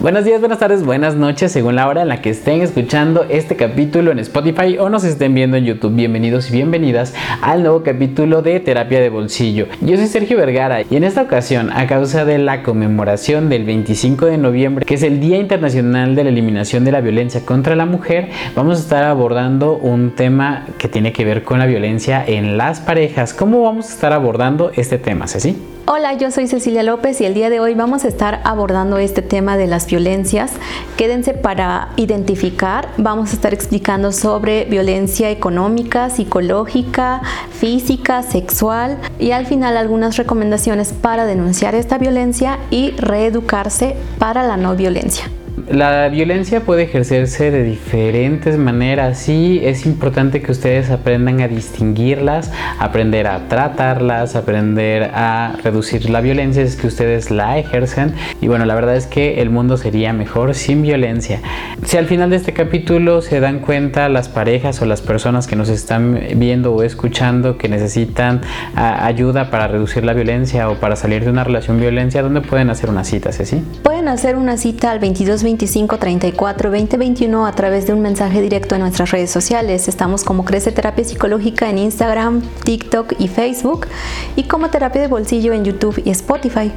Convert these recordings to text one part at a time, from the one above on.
Buenos días, buenas tardes, buenas noches, según la hora en la que estén escuchando este capítulo en Spotify o nos estén viendo en YouTube. Bienvenidos y bienvenidas al nuevo capítulo de Terapia de Bolsillo. Yo soy Sergio Vergara y en esta ocasión, a causa de la conmemoración del 25 de noviembre, que es el Día Internacional de la Eliminación de la Violencia contra la Mujer, vamos a estar abordando un tema que tiene que ver con la violencia en las parejas. ¿Cómo vamos a estar abordando este tema, Ceci? Hola, yo soy Cecilia López y el día de hoy vamos a estar abordando este tema de las violencias. Quédense para identificar, vamos a estar explicando sobre violencia económica, psicológica, física, sexual y al final algunas recomendaciones para denunciar esta violencia y reeducarse para la no violencia. La violencia puede ejercerse de diferentes maneras y es importante que ustedes aprendan a distinguirlas, aprender a tratarlas, aprender a reducir la violencia es que ustedes la ejercen y bueno, la verdad es que el mundo sería mejor sin violencia. Si al final de este capítulo se dan cuenta las parejas o las personas que nos están viendo o escuchando que necesitan ayuda para reducir la violencia o para salir de una relación violencia, ¿dónde pueden hacer una cita, Ceci? Pueden hacer una cita al 22 25 34 20 21 a través de un mensaje directo en nuestras redes sociales. Estamos como Crece Terapia Psicológica en Instagram, TikTok y Facebook y como Terapia de Bolsillo en YouTube y Spotify.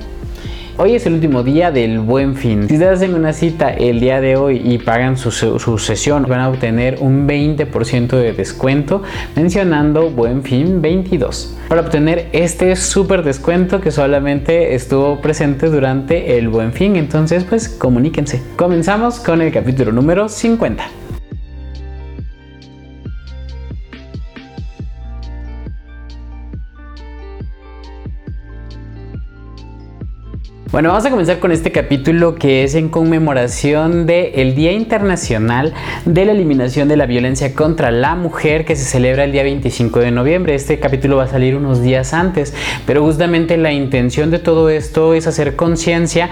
Hoy es el último día del buen fin. Si ustedes hacen una cita el día de hoy y pagan su, su sesión, van a obtener un 20% de descuento mencionando buen fin 22. Para obtener este súper descuento que solamente estuvo presente durante el buen fin. Entonces, pues comuníquense. Comenzamos con el capítulo número 50. Bueno, vamos a comenzar con este capítulo que es en conmemoración del Día Internacional de la Eliminación de la Violencia contra la Mujer que se celebra el día 25 de noviembre. Este capítulo va a salir unos días antes, pero justamente la intención de todo esto es hacer conciencia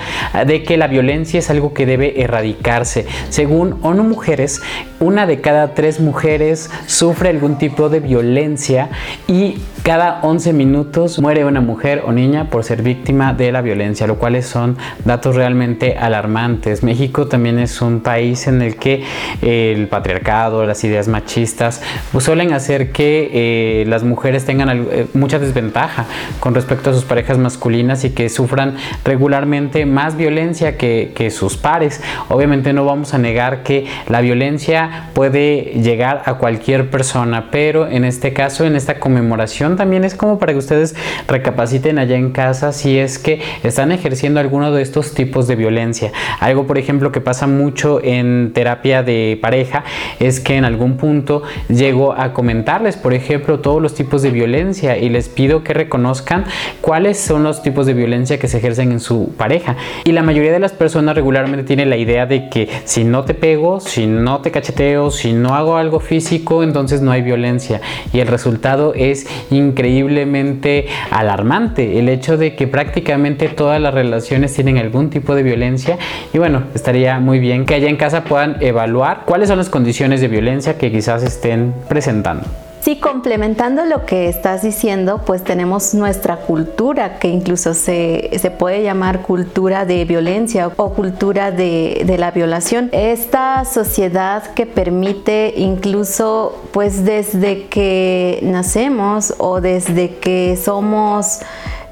de que la violencia es algo que debe erradicarse. Según ONU Mujeres, una de cada tres mujeres sufre algún tipo de violencia y cada 11 minutos muere una mujer o niña por ser víctima de la violencia, lo cual son datos realmente alarmantes. México también es un país en el que eh, el patriarcado, las ideas machistas, pues suelen hacer que eh, las mujeres tengan eh, mucha desventaja con respecto a sus parejas masculinas y que sufran regularmente más violencia que, que sus pares. Obviamente no vamos a negar que la violencia puede llegar a cualquier persona, pero en este caso, en esta conmemoración, también es como para que ustedes recapaciten allá en casa si es que están ejerciendo alguno de estos tipos de violencia. Algo, por ejemplo, que pasa mucho en terapia de pareja es que en algún punto llego a comentarles, por ejemplo, todos los tipos de violencia y les pido que reconozcan cuáles son los tipos de violencia que se ejercen en su pareja. Y la mayoría de las personas regularmente tiene la idea de que si no te pego, si no te cacheteo, si no hago algo físico, entonces no hay violencia. Y el resultado es increíblemente alarmante el hecho de que prácticamente todas las relaciones tienen algún tipo de violencia y bueno, estaría muy bien que allá en casa puedan evaluar cuáles son las condiciones de violencia que quizás estén presentando. Sí, complementando lo que estás diciendo, pues tenemos nuestra cultura, que incluso se, puede llamar cultura de violencia o cultura de, de, la violación. Esta sociedad que permite incluso, pues desde que nacemos o desde que somos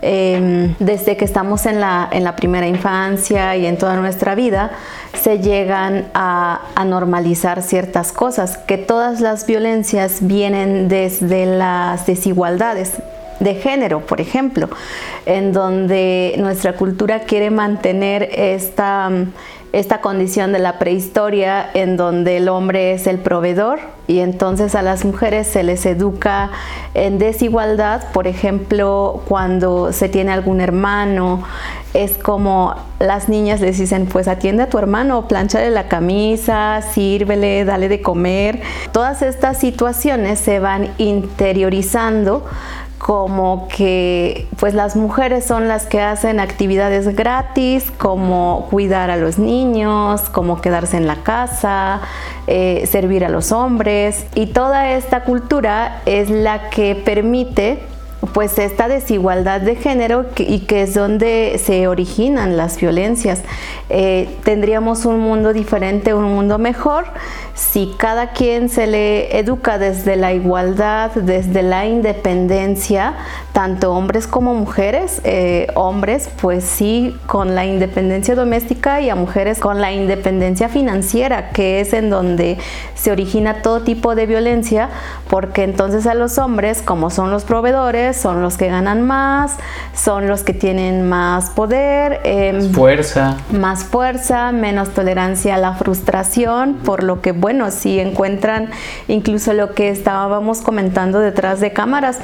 Em, desde que estamos en la, en la, primera infancia y en toda nuestra vida, se llegan a, a, normalizar ciertas cosas, que todas las violencias vienen desde las desigualdades de género, por ejemplo, en donde nuestra cultura quiere mantener esta esta condición de la prehistoria en donde el hombre es el proveedor y entonces a las mujeres se les educa en desigualdad, por ejemplo, cuando se tiene algún hermano, es como las niñas les dicen, pues atiende a tu hermano, planchale la camisa, sírvele, dale de comer. Todas estas situaciones se van interiorizando como que pues las mujeres son las que hacen actividades gratis como cuidar a los niños, como quedarse en la casa, eh, servir a los hombres. Y toda esta cultura es la que permite pues esta desigualdad de género y que es donde se originan las violencias. Eh, tendríamos un mundo diferente, un mundo mejor, si cada quien se le educa desde la igualdad, desde la independencia, tanto hombres como mujeres, eh, hombres pues sí con la independencia doméstica y a mujeres con la independencia financiera, que es en donde se origina todo tipo de violencia, porque entonces a los hombres, como son los proveedores, son los que ganan más, son los que tienen más poder, em, fuerza. Más fuerza, menos tolerancia a la frustración, por lo que bueno, si encuentran incluso lo que estábamos comentando detrás de cámaras,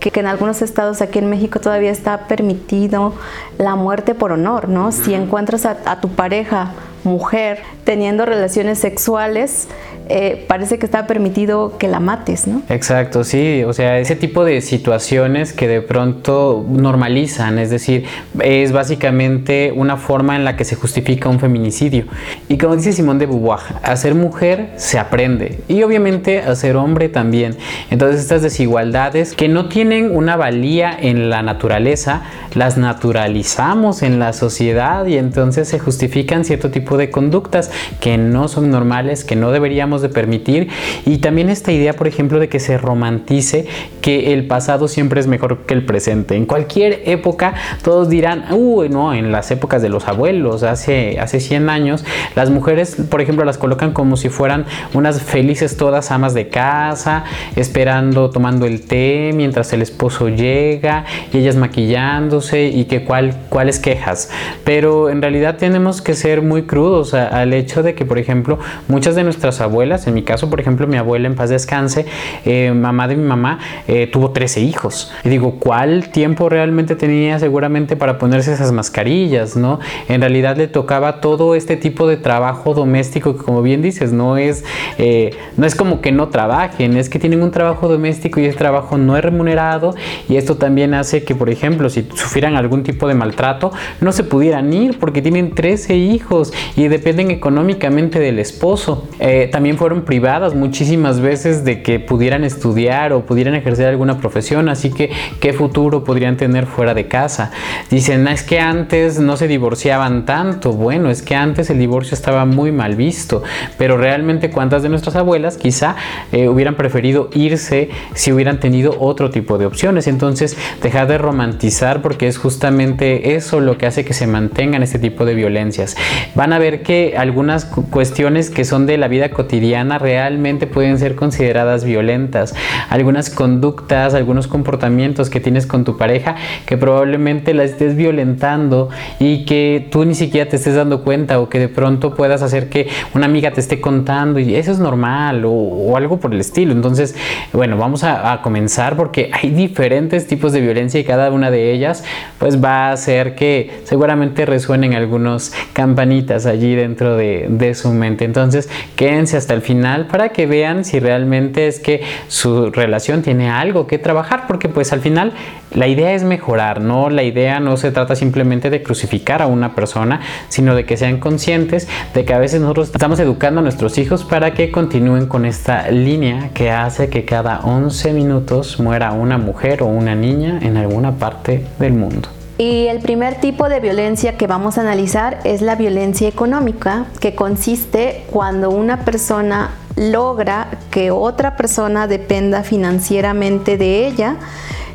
que, en algunos estados aquí en México todavía está permitido la muerte por honor, ¿no? Si encuentras a tu pareja mujer teniendo relaciones sexuales, eh, parece que está permitido que la mates, ¿no? Exacto, sí, o sea, ese tipo de situaciones que de pronto normalizan, es decir, es básicamente una forma en la que se justifica un feminicidio. Y como dice Simón de Beauvoir, a ser mujer se aprende y obviamente a ser hombre también. Entonces estas desigualdades que no tienen una valía en la naturaleza, las naturalizamos en la sociedad y entonces se justifican cierto tipo de conductas que no son normales, que no deberíamos de permitir. Y también esta idea, por ejemplo, de que se romantice que el pasado siempre es mejor que el presente. En cualquier época todos dirán, uy, no, en las épocas de los abuelos, hace, hace 100 años, las mujeres, por ejemplo, las colocan como si fueran unas felices todas amas de casa, esperando, tomando el té mientras el esposo llega y ellas maquillándose y que cuál, cuáles quejas. Pero en realidad tenemos que ser muy crudos al hecho de que, por ejemplo, muchas de nuestras abuelas, en mi caso, por ejemplo, mi abuela en paz descanse, eh, mamá de mi mamá, eh, tuvo 13 hijos. Y digo, ¿cuál tiempo realmente tenía seguramente para ponerse esas mascarillas, no? En realidad le tocaba todo este tipo de trabajo doméstico que, como bien dices, no es, eh, no es como que no trabajen, es que tienen un trabajo doméstico y ese trabajo no es remunerado y esto también hace que, por ejemplo, si sufrieran algún tipo de maltrato, no se pudieran ir porque tienen 13 hijos y dependen económicamente del esposo. Eh, también fueron privadas muchísimas veces de que pudieran estudiar o pudieran ejercer alguna profesión, así que qué futuro podrían tener fuera de casa. Dicen, es que antes no se divorciaban tanto. Bueno, es que antes el divorcio estaba muy mal visto, pero realmente cuántas de nuestras abuelas quizá eh, hubieran preferido irse si hubieran tenido otro tipo de opciones. Entonces, dejar de romantizar porque es justamente eso lo que hace que se mantengan este tipo de violencias. Van a ver que algunas cuestiones que son de la vida cotidiana realmente pueden ser consideradas violentas. Algunas conductas, algunos comportamientos que tienes con tu pareja que probablemente la estés violentando y que tú ni siquiera te estés dando cuenta o que de pronto puedas hacer que una amiga te esté contando y eso es normal o, algo por el estilo. Entonces, bueno, vamos a, a comenzar porque hay diferentes tipos de violencia y cada una de ellas pues va a hacer que seguramente resuenen algunos campanitas allí dentro de, de su mente. Entonces, quédense hasta el final para que vean si realmente es que su relación tiene algo que trabajar, porque pues al final la idea es mejorar, ¿no? La idea no se trata simplemente de crucificar a una persona, sino de que sean conscientes de que a veces nosotros estamos educando a nuestros hijos para que continúen con esta línea que hace que cada 11 minutos muera una mujer o una niña en alguna parte del mundo. Y el primer tipo de violencia que vamos a analizar es la violencia económica, que consiste cuando una persona logra que otra persona dependa financieramente de ella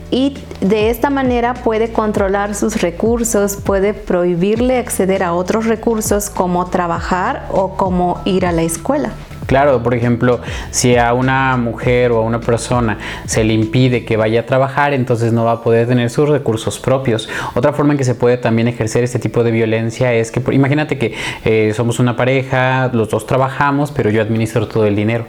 y de esta manera puede controlar sus recursos, puede prohibirle acceder a otros recursos como trabajar o como ir a la escuela. Claro, por ejemplo, si a una mujer o a una persona se le impide que vaya a trabajar, entonces no va a poder tener sus recursos propios. Otra forma en que se puede también ejercer este tipo de violencia es que, imagínate que eh, somos una pareja, los dos trabajamos, pero yo administro todo el dinero.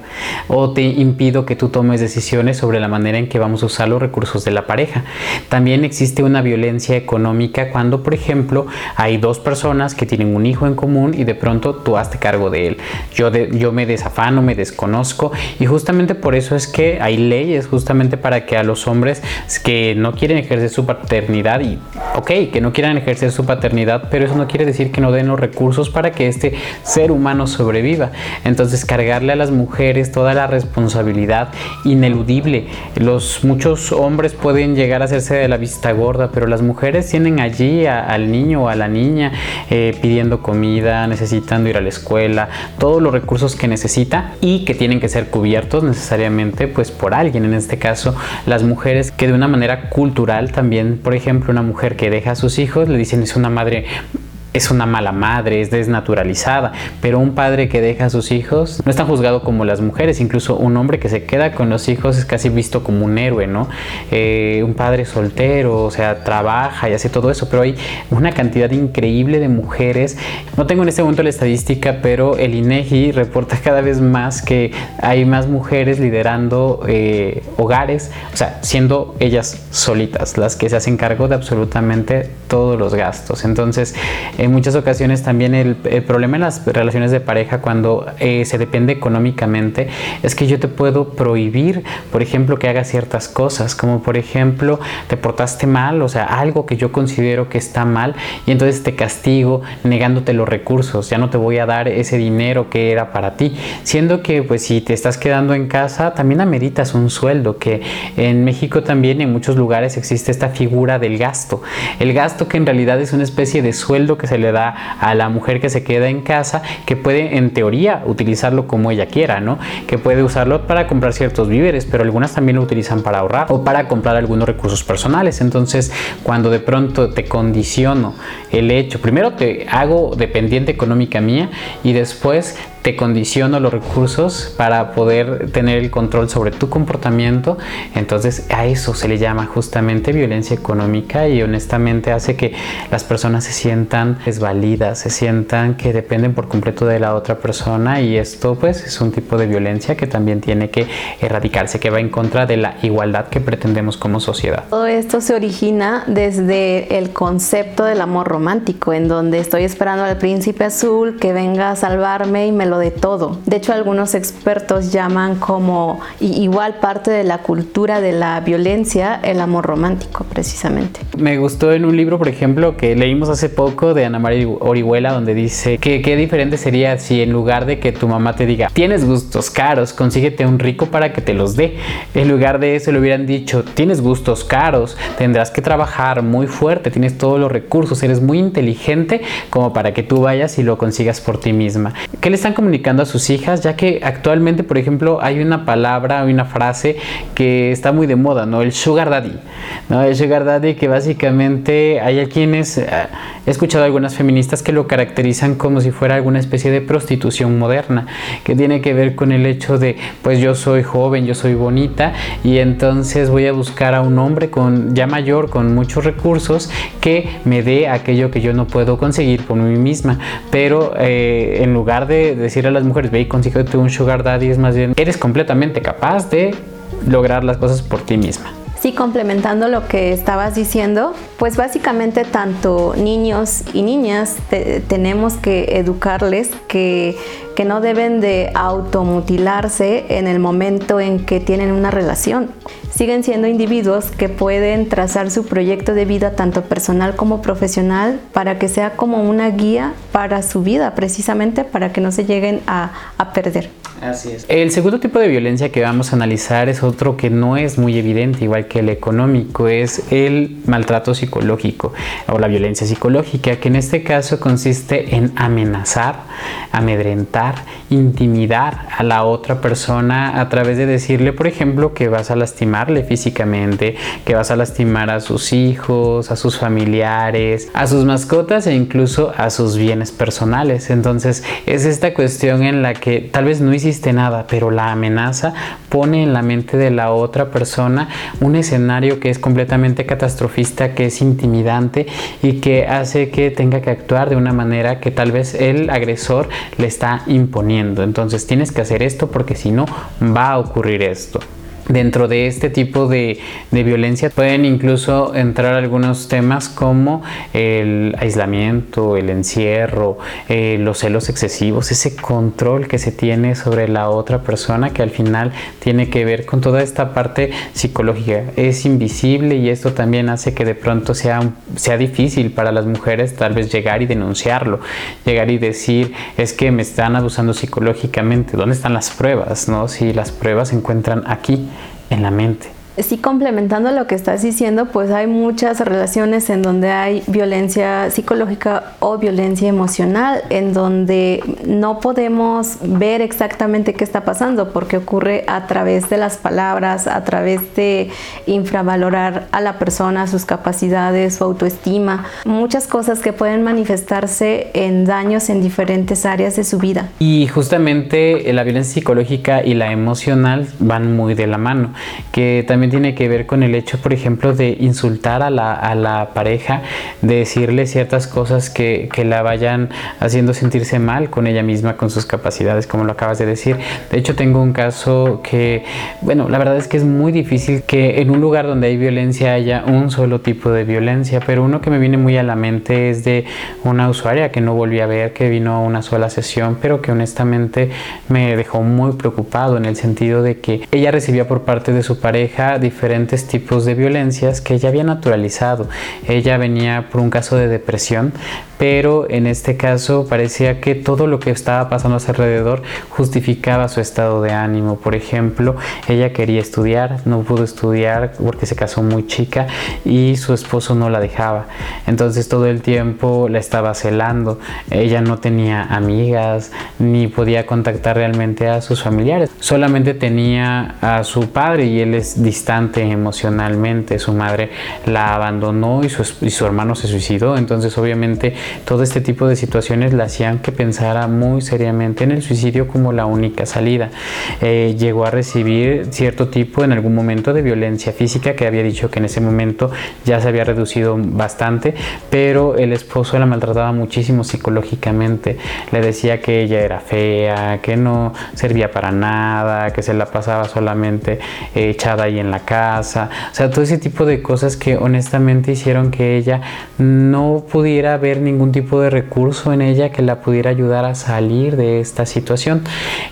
O te impido que tú tomes decisiones sobre la manera en que vamos a usar los recursos de la pareja. También existe una violencia económica cuando, por ejemplo, hay dos personas que tienen un hijo en común y de pronto tú hazte cargo de él. Yo, yo me desaparezco desafano, me desconozco y justamente por eso es que hay leyes justamente para que a los hombres que no quieren ejercer su paternidad y ok, que no quieran ejercer su paternidad, pero eso no quiere decir que no den los recursos para que este ser humano sobreviva. Entonces cargarle a las mujeres toda la responsabilidad ineludible. Los muchos hombres pueden llegar a hacerse de la vista gorda, pero las mujeres tienen allí al niño o a la niña eh, pidiendo comida, necesitando ir a la escuela, todos los recursos que y que tienen que ser cubiertos necesariamente pues por alguien. En este caso, las mujeres que de una manera cultural también, por ejemplo, una mujer que deja a sus hijos le dicen es una madre es una mala madre, es desnaturalizada, pero un padre que deja a sus hijos no es tan juzgado como las mujeres, incluso un hombre que se queda con los hijos es casi visto como un héroe, ¿no? Eh, un padre soltero, o sea, trabaja y hace todo eso, pero hay una cantidad increíble de mujeres, no tengo en este momento la estadística, pero el INEGI reporta cada vez más que hay más mujeres liderando eh, hogares, o sea, siendo ellas solitas las que se hacen cargo de absolutamente todos los gastos, entonces en muchas ocasiones también el, problema en las relaciones de pareja cuando eh, se depende económicamente es que yo te puedo prohibir, por ejemplo, que hagas ciertas cosas, como por ejemplo, te portaste mal, o sea, algo que yo considero que está mal y entonces te castigo negándote los recursos, ya no te voy a dar ese dinero que era para ti, siendo que pues si te estás quedando en casa también ameritas un sueldo, que en México también en muchos lugares existe esta figura del gasto, el gasto que en realidad es una especie de sueldo que se le da a la mujer que se queda en casa, que puede en teoría utilizarlo como ella quiera, ¿no? Que puede usarlo para comprar ciertos víveres, pero algunas también lo utilizan para ahorrar o para comprar algunos recursos personales. Entonces, cuando de pronto te condiciono el hecho, primero te hago dependiente económica mía y después te condiciono los recursos para poder tener el control sobre tu comportamiento, entonces a eso se le llama justamente violencia económica y honestamente hace que las personas se sientan desvalidas, se sientan que dependen por completo de la otra persona y esto pues es un tipo de violencia que también tiene que erradicarse, que va en contra de la igualdad que pretendemos como sociedad. Todo esto se origina desde el concepto del amor romántico, en donde estoy esperando al príncipe azul que venga a salvarme y me de todo. De hecho, algunos expertos llaman como igual parte de la cultura de la violencia el amor romántico, precisamente. Me gustó en un libro, por ejemplo, que leímos hace poco de Ana María Orihuela, donde dice que qué diferente sería si en lugar de que tu mamá te diga, tienes gustos caros, consíguete un rico para que te los dé, en lugar de eso le hubieran dicho, tienes gustos caros, tendrás que trabajar muy fuerte, tienes todos los recursos, eres muy inteligente como para que tú vayas y lo consigas por ti misma. ¿Qué le están comunicando a sus hijas? Ya que actualmente, por ejemplo, hay una palabra, hay una frase que está muy de moda, ¿no? El sugar daddy, ¿no? El sugar daddy que básicamente hay quienes, eh, he escuchado algunas feministas que lo caracterizan como si fuera alguna especie de prostitución moderna, que tiene que ver con el hecho de, pues yo soy joven, yo soy bonita y entonces voy a buscar a un hombre con ya mayor, con muchos recursos, que me dé aquello que yo no puedo conseguir por mí misma. Pero eh, en lugar de decir a las mujeres, ve y consíguete un sugar daddy, es más bien, eres completamente capaz de lograr las cosas por ti misma. Sí, complementando lo que estabas diciendo, pues básicamente tanto niños y niñas tenemos que educarles que, que no deben de automutilarse en el momento en que tienen una relación. Siguen siendo individuos que pueden trazar su proyecto de vida tanto personal como profesional para que sea como una guía para su vida, precisamente para que no se lleguen a, a perder. Así es. El segundo tipo de violencia que vamos a analizar es otro que no es muy evidente, igual que el económico, es el maltrato psicológico o la violencia psicológica, que en este caso consiste en amenazar, amedrentar, intimidar a la otra persona a través de decirle, por ejemplo, que vas a lastimarle físicamente, que vas a lastimar a sus hijos, a sus familiares, a sus mascotas e incluso a sus bienes personales. Entonces es esta cuestión en la que tal vez no hiciste nada, pero la amenaza pone en la mente de la otra persona un escenario que es completamente catastrofista, que es intimidante y que hace que tenga que actuar de una manera que tal vez el agresor le está imponiendo. Entonces tienes que hacer esto porque si no va a ocurrir esto. Dentro de este tipo de, violencia pueden incluso entrar algunos temas como el aislamiento, el encierro, eh, los celos excesivos, ese control que se tiene sobre la otra persona que al final tiene que ver con toda esta parte psicológica. Es invisible y esto también hace que de pronto sea, sea difícil para las mujeres tal vez llegar y denunciarlo, llegar y decir es que me están abusando psicológicamente, ¿dónde están las pruebas? ¿no? Si las pruebas se encuentran aquí en la mente. Sí, complementando lo que estás diciendo, pues hay muchas relaciones en donde hay violencia psicológica o violencia emocional, en donde no podemos ver exactamente qué está pasando, porque ocurre a través de las palabras, a través de infravalorar a la persona, sus capacidades, su autoestima, muchas cosas que pueden manifestarse en daños en diferentes áreas de su vida. Y justamente la violencia psicológica y la emocional van muy de la mano, que también tiene que ver con el hecho, por ejemplo, de insultar a la, a la pareja, de decirle ciertas cosas que, que, la vayan haciendo sentirse mal con ella misma, con sus capacidades, como lo acabas de decir. De hecho, tengo un caso que, bueno, la verdad es que es muy difícil que en un lugar donde hay violencia haya un solo tipo de violencia, pero uno que me viene muy a la mente es de una usuaria que no volví a ver, que vino a una sola sesión, pero que honestamente me dejó muy preocupado en el sentido de que ella recibía por parte de su pareja diferentes tipos de violencias que ella había naturalizado. Ella venía por un caso de depresión, pero en este caso parecía que todo lo que estaba pasando a su alrededor justificaba su estado de ánimo. Por ejemplo, ella quería estudiar, no pudo estudiar porque se casó muy chica y su esposo no la dejaba. Entonces todo el tiempo la estaba celando. Ella no tenía amigas ni podía contactar realmente a sus familiares. Solamente tenía a su padre y él es distante emocionalmente, su madre la abandonó y su, hermano se suicidó, entonces obviamente todo este tipo de situaciones la hacían que pensara muy seriamente en el suicidio como la única salida. Eh, llegó a recibir cierto tipo en algún momento de violencia física que había dicho que en ese momento ya se había reducido bastante, pero el esposo la maltrataba muchísimo psicológicamente, le decía que ella era fea, que no servía para nada, que se la pasaba solamente echada ahí en la casa, o sea, todo ese tipo de cosas que honestamente hicieron que ella no pudiera ver ningún tipo de recurso en ella que la pudiera ayudar a salir de esta situación.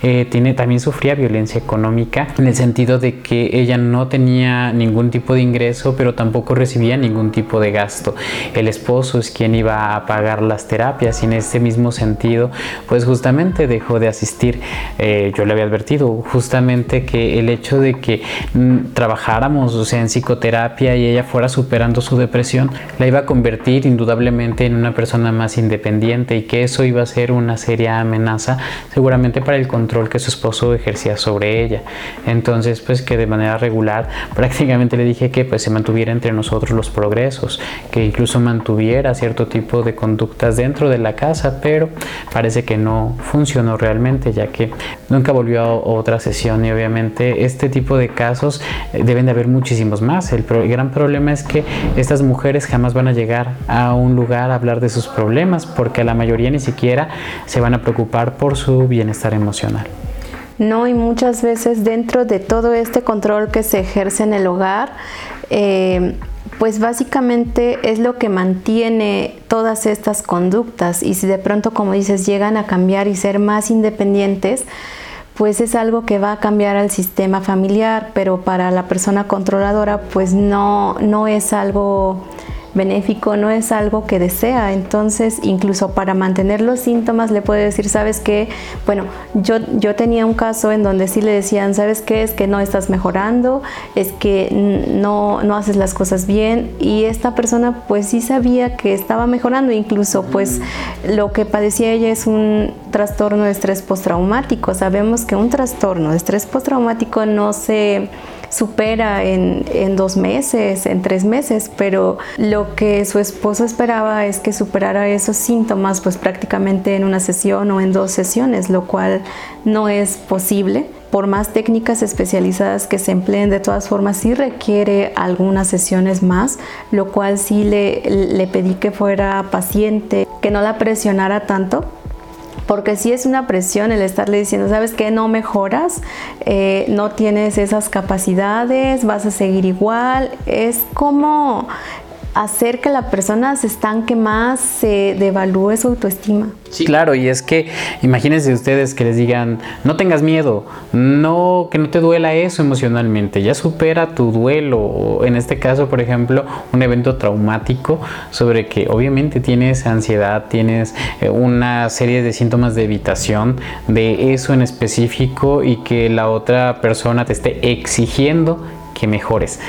Eh, tiene, también sufría violencia económica en el sentido de que ella no tenía ningún tipo de ingreso, pero tampoco recibía ningún tipo de gasto. El esposo es quien iba a pagar las terapias y en este mismo sentido, pues justamente dejó de asistir. Eh, yo le había advertido justamente que el hecho de que mm, trabajáramos, o sea, en psicoterapia y ella fuera superando su depresión, la iba a convertir indudablemente en una persona más independiente y que eso iba a ser una seria amenaza seguramente para el control que su esposo ejercía sobre ella. Entonces, pues que de manera regular prácticamente le dije que pues se mantuviera entre nosotros los progresos, que incluso mantuviera cierto tipo de conductas dentro de la casa, pero parece que no funcionó realmente ya que nunca volvió a otra sesión y obviamente este tipo de casos deben de haber muchísimos más. El, gran problema es que estas mujeres jamás van a llegar a un lugar a hablar de sus problemas porque la mayoría ni siquiera se van a preocupar por su bienestar emocional. No, y muchas veces dentro de todo este control que se ejerce en el hogar, eh, pues básicamente es lo que mantiene todas estas conductas y si de pronto, como dices, llegan a cambiar y ser más independientes, pues es algo que va a cambiar al sistema familiar, pero para la persona controladora pues no, no es algo benéfico, no es algo que desea. Entonces, incluso para mantener los síntomas, le puede decir, ¿sabes qué? Bueno, yo, yo tenía un caso en donde sí le decían, ¿sabes qué? Es que no estás mejorando, es que no, no haces las cosas bien. Y esta persona pues sí sabía que estaba mejorando, incluso pues lo que padecía ella es un trastorno de estrés postraumático. Sabemos que un trastorno de estrés postraumático no se supera en, en, dos meses, en tres meses, pero lo que su esposo esperaba es que superara esos síntomas pues prácticamente en una sesión o en dos sesiones, lo cual no es posible. Por más técnicas especializadas que se empleen, de todas formas sí requiere algunas sesiones más, lo cual sí le, le pedí que fuera paciente, que no la presionara tanto porque si es una presión el estarle diciendo, sabes que no mejoras, eh, no tienes esas capacidades, vas a seguir igual, es como hacer que la persona se estanque más, se devalúe su autoestima. Sí, claro, y es que imagínense ustedes que les digan, no tengas miedo, no, que no te duela eso emocionalmente, ya supera tu duelo, en este caso, por ejemplo, un evento traumático sobre que obviamente tienes ansiedad, tienes eh, una serie de síntomas de evitación de eso en específico y que la otra persona te esté exigiendo que mejores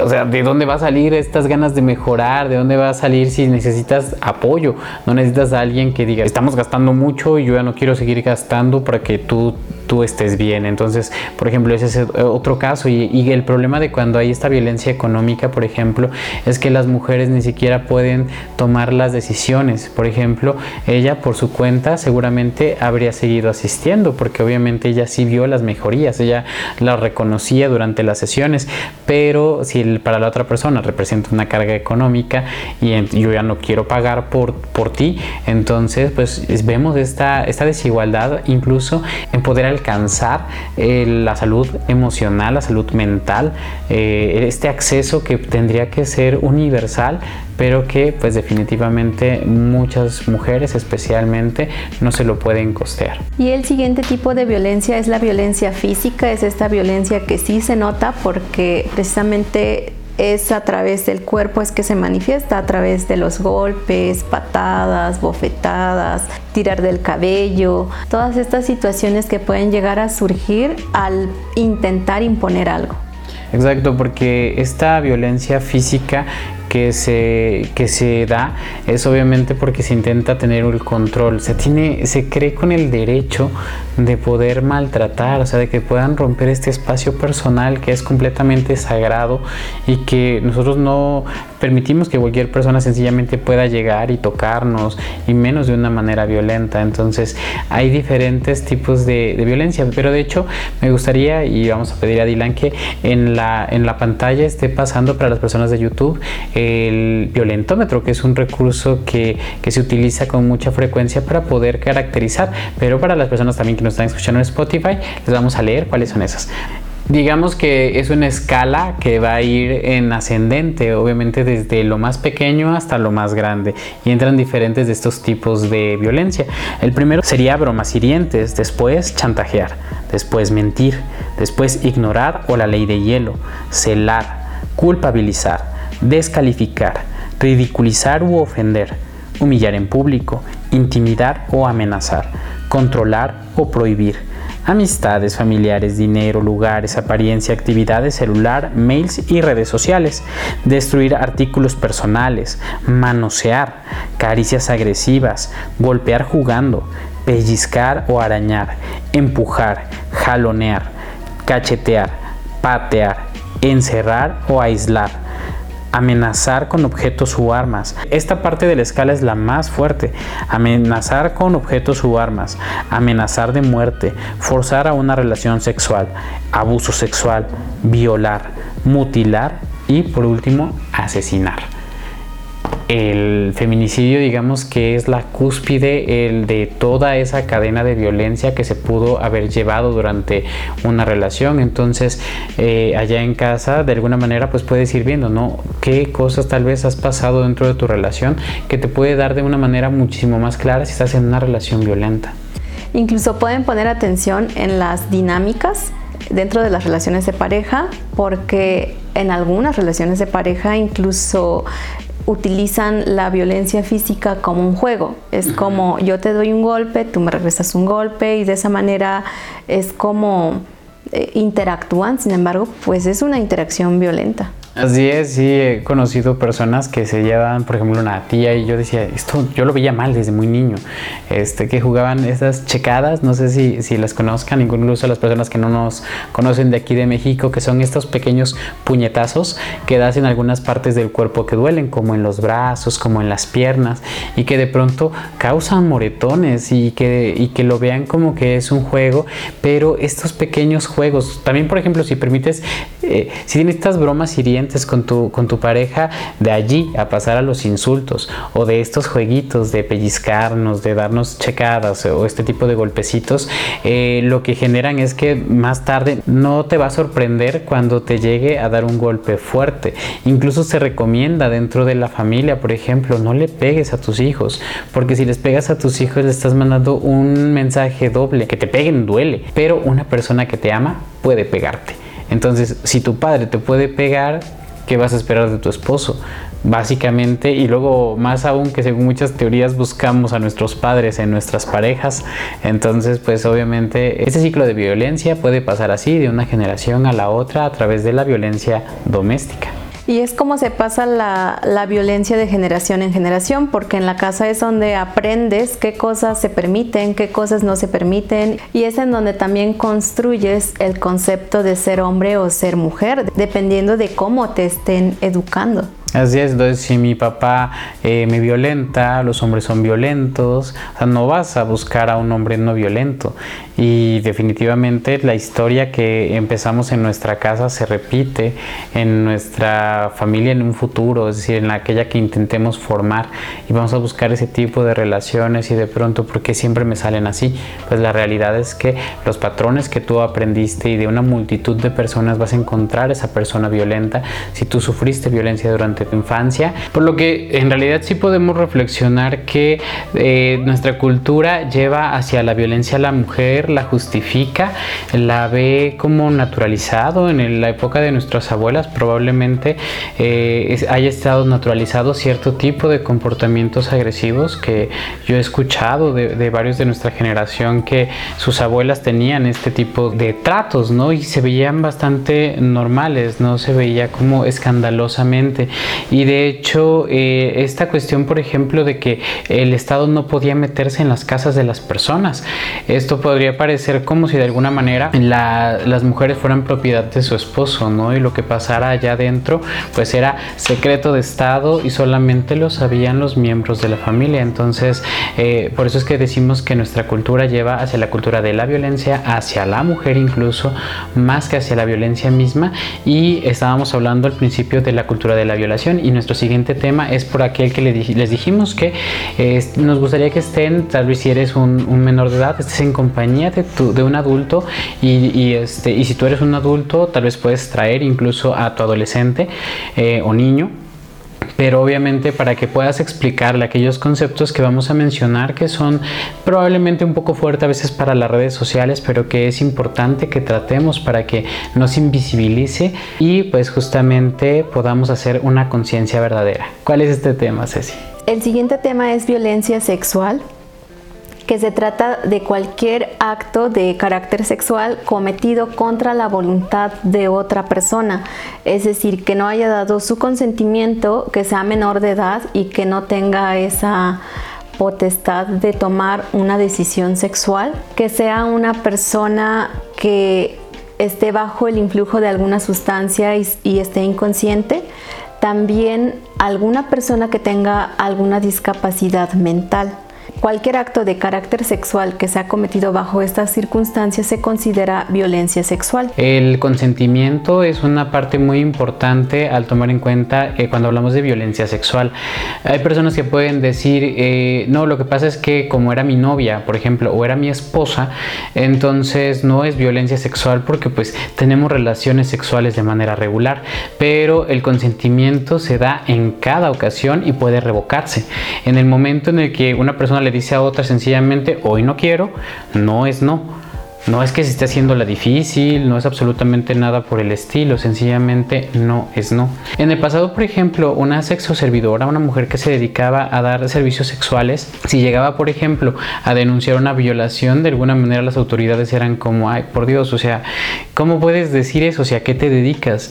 o sea, ¿de dónde va a salir estas ganas de mejorar? ¿De dónde va a salir si necesitas apoyo? No necesitas a alguien que diga, estamos gastando mucho y yo ya no quiero seguir gastando para que tú tú estés bien. Entonces, por ejemplo, ese es otro caso. Y, el problema de cuando hay esta violencia económica, por ejemplo, es que las mujeres ni siquiera pueden tomar las decisiones. Por ejemplo, ella por su cuenta seguramente habría seguido asistiendo, porque obviamente ella sí vio las mejorías, ella las reconocía durante las sesiones, pero si para la otra persona representa una carga económica y yo ya no quiero pagar por, por ti, entonces pues vemos esta, esta desigualdad incluso en poder alcanzar eh, la salud emocional, la salud mental, eh, este acceso que tendría que ser universal, pero que pues definitivamente muchas mujeres especialmente no se lo pueden costear. Y el siguiente tipo de violencia es la violencia física, es esta violencia que sí se nota porque precisamente es a través del cuerpo es que se manifiesta, a través de los golpes, patadas, bofetadas, tirar del cabello, todas estas situaciones que pueden llegar a surgir al intentar imponer algo. Exacto, porque esta violencia física que se, que se da es obviamente porque se intenta tener el control. Se, tiene, se cree con el derecho de poder maltratar, o sea, de que puedan romper este espacio personal que es completamente sagrado y que nosotros no permitimos que cualquier persona sencillamente pueda llegar y tocarnos y menos de una manera violenta. Entonces hay diferentes tipos de, violencia, pero de hecho me gustaría y vamos a pedir a Dylan que en la, en la pantalla esté pasando para las personas de YouTube el violentómetro, que es un recurso que, se utiliza con mucha frecuencia para poder caracterizar, pero para las personas también que nos están escuchando en Spotify, les vamos a leer cuáles son esas. Digamos que es una escala que va a ir en ascendente, obviamente desde lo más pequeño hasta lo más grande, y entran diferentes de estos tipos de violencia. El primero sería bromas hirientes, después chantajear, después mentir, después ignorar o la ley de hielo, celar, culpabilizar, descalificar, ridiculizar u ofender, humillar en público, intimidar o amenazar, controlar o prohibir, amistades, familiares, dinero, lugares, apariencia, actividades celular, mails y redes sociales, destruir artículos personales, manosear, caricias agresivas, golpear jugando, pellizcar o arañar, empujar, jalonear, cachetear, patear, encerrar o aislar amenazar con objetos o armas. Esta parte de la escala es la más fuerte. Amenazar con objetos o armas, amenazar de muerte, forzar a una relación sexual, abuso sexual, violar, mutilar y por último asesinar el feminicidio digamos que es la cúspide el de toda esa cadena de violencia que se pudo haber llevado durante una relación. Entonces eh, allá en casa de alguna manera pues puedes ir viendo no qué cosas tal vez has pasado dentro de tu relación que te puede dar de una manera muchísimo más clara si estás en una relación violenta incluso pueden poner atención en las dinámicas dentro de las relaciones de pareja porque en algunas relaciones de pareja incluso utilizan la violencia física como un juego. Es como yo te doy un golpe, tú me regresas un golpe y de esa manera es como eh, interactúan, sin embargo, pues es una interacción violenta. Así es, sí, he conocido personas que se llevan, por ejemplo, una tía y yo decía, esto yo lo veía mal desde muy niño, este, que jugaban esas checadas, no sé si, si las conozcan, incluso las personas que no nos conocen de aquí de México, que son estos pequeños puñetazos que das en algunas partes del cuerpo que duelen, como en los brazos, como en las piernas, y que de pronto causan moretones y que, y que lo vean como que es un juego, pero estos pequeños juegos, también por ejemplo, si permites, eh, si tienes estas bromas hirientes, con tu, con tu pareja, de allí a pasar a los insultos o de estos jueguitos de pellizcarnos, de darnos checadas o este tipo de golpecitos, eh, lo que generan es que más tarde no te va a sorprender cuando te llegue a dar un golpe fuerte. Incluso se recomienda dentro de la familia, por ejemplo, no le pegues a tus hijos, porque si les pegas a tus hijos le estás mandando un mensaje doble, que te peguen duele, pero una persona que te ama puede pegarte. Entonces, si tu padre te puede pegar, ¿qué vas a esperar de tu esposo? Básicamente, y luego más aún que según muchas teorías buscamos a nuestros padres en nuestras parejas, entonces pues obviamente este ciclo de violencia puede pasar así de una generación a la otra a través de la violencia doméstica. Y es como se pasa la, violencia de generación en generación, porque en la casa es donde aprendes qué cosas se permiten, qué cosas no se permiten, y es en donde también construyes el concepto de ser hombre o ser mujer, dependiendo de cómo te estén educando. Así es, entonces si mi papá eh, me violenta, los hombres son violentos, o sea, no vas a buscar a un hombre no violento. Y definitivamente la historia que empezamos en nuestra casa se repite en nuestra familia en un futuro, es decir, en aquella que intentemos formar y vamos a buscar ese tipo de relaciones y de pronto, ¿por qué siempre me salen así? Pues la realidad es que los patrones que tú aprendiste y de una multitud de personas vas a encontrar esa persona violenta si tú sufriste violencia durante tu infancia, por lo que en realidad sí podemos reflexionar que eh, nuestra cultura lleva hacia la violencia a la mujer, la justifica, la ve como naturalizado. En la época de nuestras abuelas probablemente eh, haya estado naturalizado cierto tipo de comportamientos agresivos que yo he escuchado de, varios de nuestra generación que sus abuelas tenían este tipo de tratos, ¿no? Y se veían bastante normales, no se veía como escandalosamente. Y de hecho, eh, esta cuestión, por ejemplo, de que el Estado no podía meterse en las casas de las personas, esto podría parecer como si de alguna manera las mujeres fueran propiedad de su esposo, ¿no? Y lo que pasara allá adentro, pues era secreto de Estado y solamente lo sabían los miembros de la familia. Entonces, eh, por eso es que decimos que nuestra cultura lleva hacia la cultura de la violencia, hacia la mujer incluso, más que hacia la violencia misma. Y estábamos hablando al principio de la cultura de la violación y nuestro siguiente tema es por aquel que les dijimos que nos gustaría que estén, tal vez si eres un, menor de edad, estés en compañía de, un adulto y, este, y si tú eres un adulto, tal vez puedes traer incluso a tu adolescente eh, o niño pero obviamente para que puedas explicarle aquellos conceptos que vamos a mencionar que son probablemente un poco fuertes a veces para las redes sociales, pero que es importante que tratemos para que nos invisibilice y pues justamente podamos hacer una conciencia verdadera. ¿Cuál es este tema, Ceci? El siguiente tema es violencia sexual que se trata de cualquier acto de carácter sexual cometido contra la voluntad de otra persona, es decir, que no haya dado su consentimiento, que sea menor de edad y que no tenga esa potestad de tomar una decisión sexual, que sea una persona que esté bajo el influjo de alguna sustancia y, esté inconsciente, también alguna persona que tenga alguna discapacidad mental. Cualquier acto de carácter sexual que se ha cometido bajo estas circunstancias se considera violencia sexual. El consentimiento es una parte muy importante al tomar en cuenta eh, cuando hablamos de violencia sexual. Hay personas que pueden decir, eh, no, lo que pasa es que como era mi novia, por ejemplo, o era mi esposa, entonces no es violencia sexual porque pues tenemos relaciones sexuales de manera regular, pero el consentimiento se da en cada ocasión y puede revocarse. En el momento en el que una persona le dice a otra sencillamente, hoy no quiero, no es no. No es que se esté haciendo la difícil, no es absolutamente nada por el estilo, sencillamente no es no. En el pasado, por ejemplo, una sexo servidora, una mujer que se dedicaba a dar servicios sexuales, si llegaba, por ejemplo, a denunciar una violación, de alguna manera las autoridades eran como, ay, por Dios, o sea, ¿cómo puedes decir eso? O sea, ¿a qué te dedicas?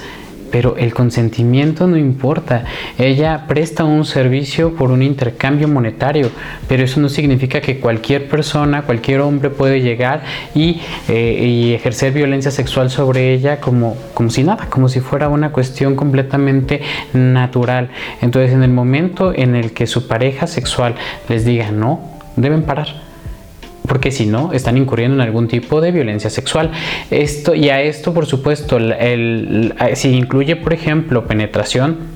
Pero el consentimiento no importa. Ella presta un servicio por un intercambio monetario, pero eso no significa que cualquier persona, cualquier hombre puede llegar y, eh, ejercer violencia sexual sobre ella como, como si nada, como si fuera una cuestión completamente natural. Entonces en el momento en el que su pareja sexual les diga no, deben parar porque si no, están incurriendo en algún tipo de violencia sexual. Esto, y a esto, por supuesto, el, si incluye, por ejemplo, penetración,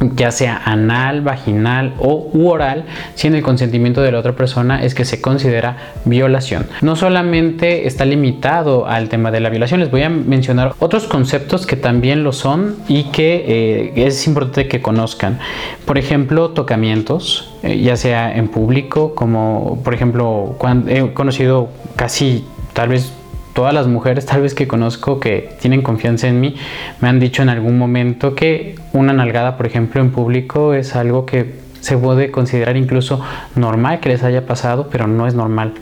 ya sea anal, vaginal o oral, sin el consentimiento de la otra persona, es que se considera violación. No solamente está limitado al tema de la violación, les voy a mencionar otros conceptos que también lo son y que eh, es importante que conozcan. Por ejemplo, tocamientos, eh, ya sea en público, como por ejemplo, cuando he conocido casi tal vez todas las mujeres tal vez que conozco que tienen confianza en mí me han dicho en algún momento que una nalgada, por ejemplo, en público es algo que se puede considerar incluso normal que les haya pasado, pero no es normal.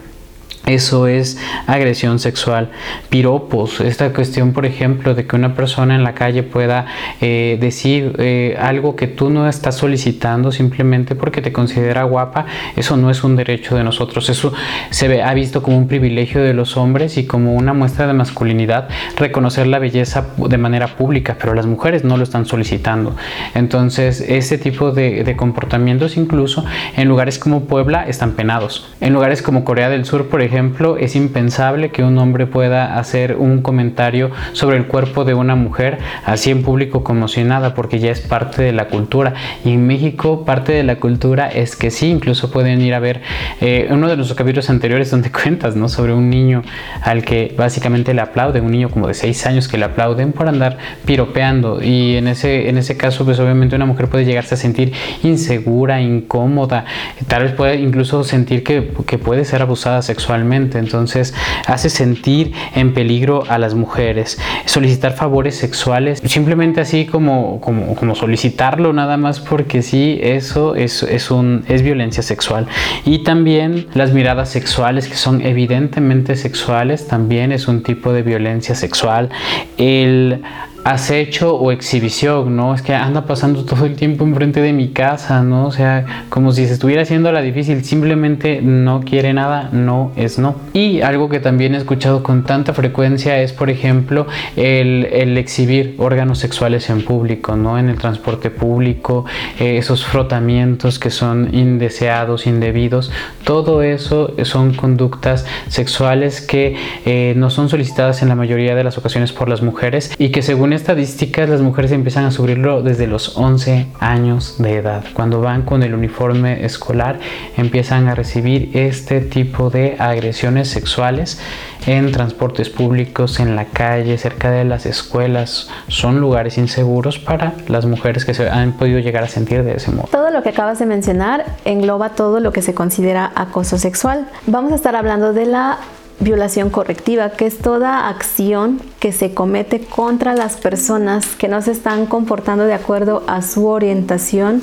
Eso es agresión sexual. Piropos, esta cuestión, por ejemplo, de que una persona en la calle pueda eh, decir eh, algo que tú no estás solicitando simplemente porque te considera guapa, eso no es un derecho de nosotros. Eso se ha visto como un privilegio de los hombres y como una muestra de masculinidad reconocer la belleza de manera pública, pero las mujeres no lo están solicitando. Entonces, ese tipo de, de comportamientos, incluso en lugares como Puebla, están penados. En lugares como Corea del Sur, por ejemplo, ejemplo, es impensable que un hombre pueda hacer un comentario sobre el cuerpo de una mujer así en público como si nada, porque ya es parte de la cultura. Y en México parte de la cultura es que sí, incluso pueden ir a ver eh, uno de los capítulos anteriores donde cuentas, ¿no? Sobre un niño al que básicamente le aplaude, un niño como de 6 años que le aplauden por andar piropeando. Y en ese, en ese caso, pues obviamente una mujer puede llegarse a sentir insegura, incómoda, tal vez puede incluso sentir que, que puede ser abusada sexualmente entonces hace sentir en peligro a las mujeres. Solicitar favores sexuales, simplemente así como, como, solicitarlo nada más porque sí, eso es, es, un, es violencia sexual. Y también las miradas sexuales que son evidentemente sexuales, también es un tipo de violencia sexual. El acecho o exhibición, ¿no? Es que anda pasando todo el tiempo enfrente de mi casa, ¿no? O sea, como si se estuviera haciendo la difícil, simplemente no quiere nada, no es no. Y algo que también he escuchado con tanta frecuencia es, por ejemplo, el, exhibir órganos sexuales en público, ¿no? En el transporte público, eh, esos frotamientos que son indeseados, indebidos, todo eso son conductas sexuales que eh, no son solicitadas en la mayoría de las ocasiones por las mujeres y que según estadísticas, las mujeres empiezan a sufrirlo desde los 11 años de edad. Cuando van con el uniforme escolar, empiezan a recibir este tipo de agresiones sexuales en transportes públicos, en la calle, cerca de las escuelas. Son lugares inseguros para las mujeres que se han podido llegar a sentir de ese modo. Todo lo que acabas de mencionar engloba todo lo que se considera acoso sexual. Vamos a estar hablando de la violación correctiva, que es toda acción que se comete contra las personas que no se están comportando de acuerdo a su orientación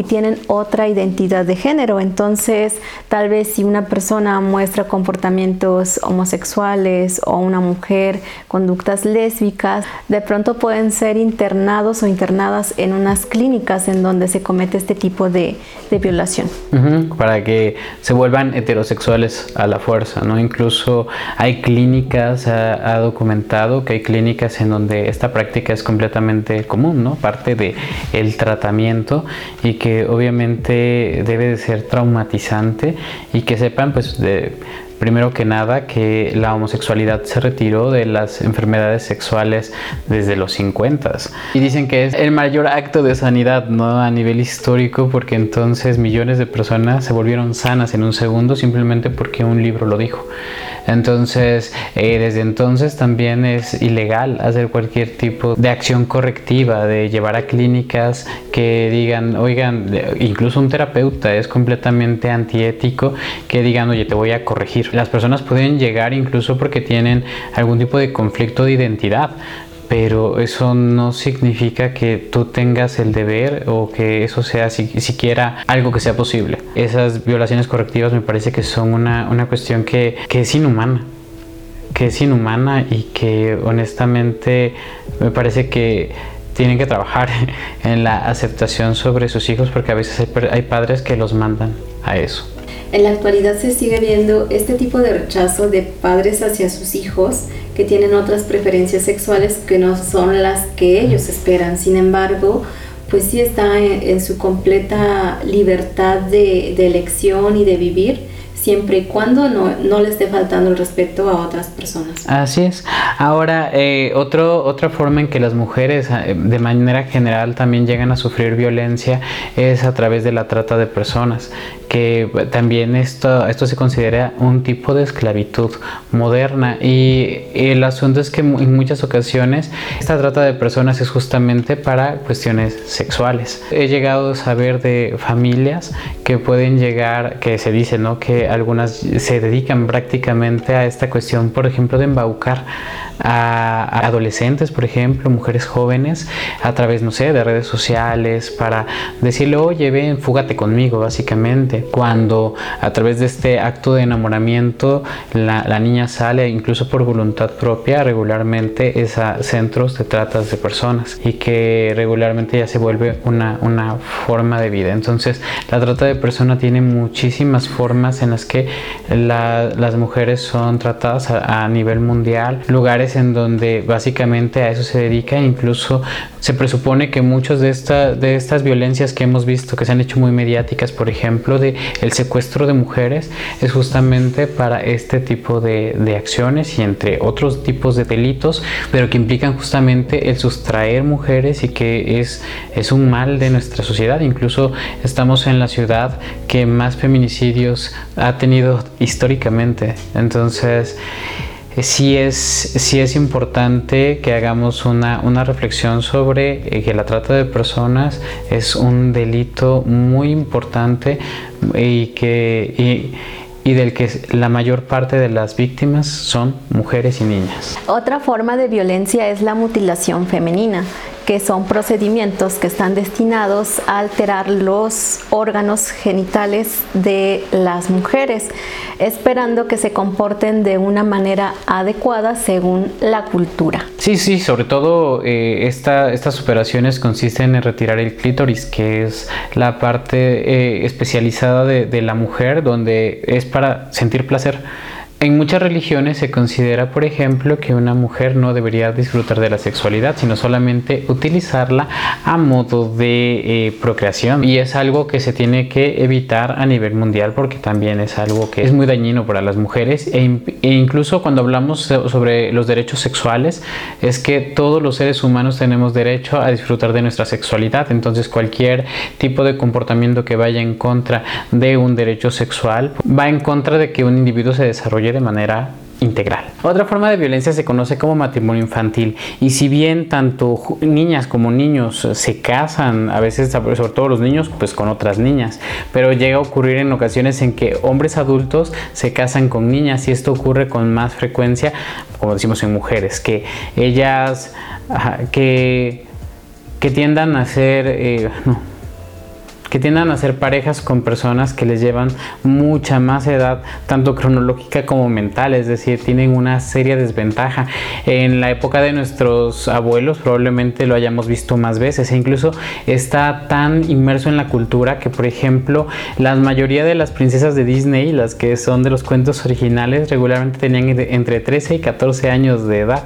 y tienen otra identidad de género. Entonces, tal vez si una persona muestra comportamientos homosexuales o una mujer conductas lésbicas, de pronto pueden ser internados o internadas en unas clínicas en donde se comete este tipo de, violación. para que se vuelvan heterosexuales a la fuerza, ¿no? Incluso hay clínicas, ha, documentado que hay clínicas en donde esta práctica es completamente común, ¿no? Parte de el tratamiento y que obviamente debe de ser traumatizante y que sepan pues primero que nada que la homosexualidad se retiró de las enfermedades sexuales desde los 50 y dicen que es el mayor acto de sanidad no a nivel histórico porque entonces millones de personas se volvieron sanas en un segundo simplemente porque un libro lo dijo entonces, eh, desde entonces también es ilegal hacer cualquier tipo de acción correctiva, de llevar a clínicas que digan, oigan, incluso un terapeuta es completamente antiético que digan, oye, te voy a corregir. Las personas pueden llegar incluso porque tienen algún tipo de conflicto de identidad pero eso no significa que tú tengas el deber o que eso sea siquiera algo que sea posible. Esas violaciones correctivas me parece que son una, una cuestión que, que es inhumana que es inhumana y que honestamente me parece que tienen que trabajar en la aceptación sobre sus hijos porque a veces hay, padres que los mandan a eso. En la actualidad se sigue viendo este tipo de rechazo de padres hacia sus hijos que tienen otras preferencias sexuales que no son las que ellos esperan. Sin embargo, pues sí está en, su completa libertad de, elección y de vivir siempre y cuando no, no le esté faltando el respeto a otras personas. Así es. Ahora, eh, otro, otra forma en que las mujeres eh, de manera general también llegan a sufrir violencia es a través de la trata de personas, que también esto, esto se considera un tipo de esclavitud moderna y el asunto es que en muchas ocasiones esta trata de personas es justamente para cuestiones sexuales. He llegado a saber de familias que pueden llegar, que se dice, ¿no? Que algunas se dedican prácticamente a esta cuestión, por ejemplo, de embaucar a, adolescentes, por ejemplo, mujeres jóvenes, a través, no sé, de redes sociales, para decirle, oye, ven, fúgate conmigo, básicamente. Cuando a través de este acto de enamoramiento la, la niña sale, incluso por voluntad propia, regularmente es a centros de tratas de personas y que regularmente ya se vuelve una, una forma de vida. Entonces, la trata de personas tiene muchísimas formas en las que las mujeres son tratadas a nivel mundial, lugares en donde básicamente a eso se dedica, incluso se presupone que muchas de, de estas violencias que hemos visto, que se han hecho muy mediáticas, por ejemplo, de el secuestro de mujeres, es justamente para este tipo de, de acciones y entre otros tipos de delitos, pero que implican justamente el sustraer mujeres y que es, es un mal de nuestra sociedad. Incluso estamos en la ciudad que más feminicidios ha tenido históricamente. Entonces, sí es, sí es importante que hagamos una, una reflexión sobre eh, que la trata de personas es un delito muy importante y que... y del que la mayor parte de las víctimas son mujeres y niñas. Otra forma de violencia es la mutilación femenina que son procedimientos que están destinados a alterar los órganos genitales de las mujeres, esperando que se comporten de una manera adecuada según la cultura. Sí, sí, sobre todo eh, estas operaciones consisten en retirar el clítoris, que es la parte eh, especializada de la mujer donde es para sentir placer. En muchas religiones se considera, por ejemplo, que una mujer no debería disfrutar de la sexualidad, sino solamente utilizarla a modo de eh, procreación. Y es algo que se tiene que evitar a nivel mundial porque también es algo que es muy dañino para las mujeres. E, e incluso cuando hablamos sobre los derechos sexuales, es que todos los seres humanos tenemos derecho a disfrutar de nuestra sexualidad. Entonces cualquier tipo de comportamiento que vaya en contra de un derecho sexual va en contra de que un individuo se desarrolle de manera integral. Otra forma de violencia se conoce como matrimonio infantil y si bien tanto niñas como niños se casan, a veces sobre todo los niños, pues con otras niñas, pero llega a ocurrir en ocasiones en que hombres adultos se casan con niñas y esto ocurre con más frecuencia, como decimos en mujeres, que ellas que, tiendan a ser... Eh, que tiendan a ser parejas con personas que les llevan mucha más edad, tanto cronológica como mental, es decir, tienen una seria desventaja. En la época de nuestros abuelos probablemente lo hayamos visto más veces e incluso está tan inmerso en la cultura que, por ejemplo, la mayoría de las princesas de Disney, las que son de los cuentos originales, regularmente tenían entre 13 y 14 años de edad.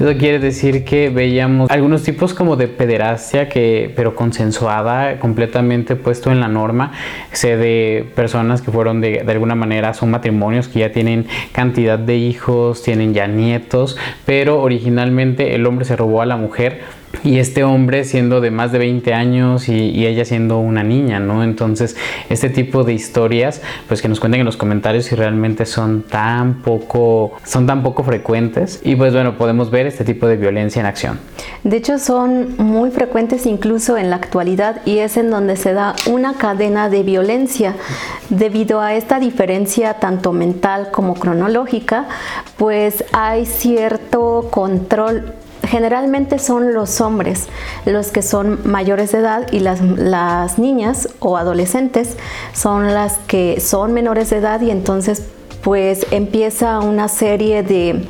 Eso quiere decir que veíamos algunos tipos como de pederastia, que, pero consensuada completamente puesto en la norma. Sé de personas que fueron de, de alguna manera, son matrimonios que ya tienen cantidad de hijos, tienen ya nietos, pero originalmente el hombre se robó a la mujer y este hombre siendo de más de 20 años y, ella siendo una niña, ¿no? Entonces, este tipo de historias, pues que nos cuenten en los comentarios si realmente son tan poco, son tan poco frecuentes y pues bueno, podemos ver este tipo de violencia en acción. De hecho, son muy frecuentes incluso en la actualidad y es en donde se da una cadena de violencia debido a esta diferencia tanto mental como cronológica, pues hay cierto control generalmente son los hombres los que son mayores de edad y las, las niñas o adolescentes son las que son menores de edad y entonces pues empieza una serie de,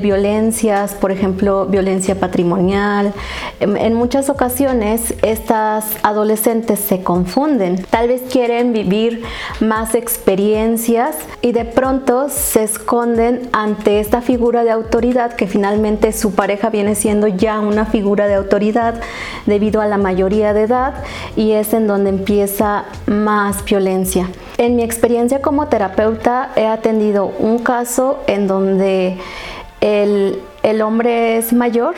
violencias, por ejemplo, violencia patrimonial. En, muchas ocasiones estas adolescentes se confunden, tal vez quieren vivir más experiencias y de pronto se esconden ante esta figura de autoridad que finalmente su pareja viene siendo ya una figura de autoridad debido a la mayoría de edad y es en donde empieza más violencia. En mi experiencia como terapeuta he atendido un caso en donde el, el hombre es mayor,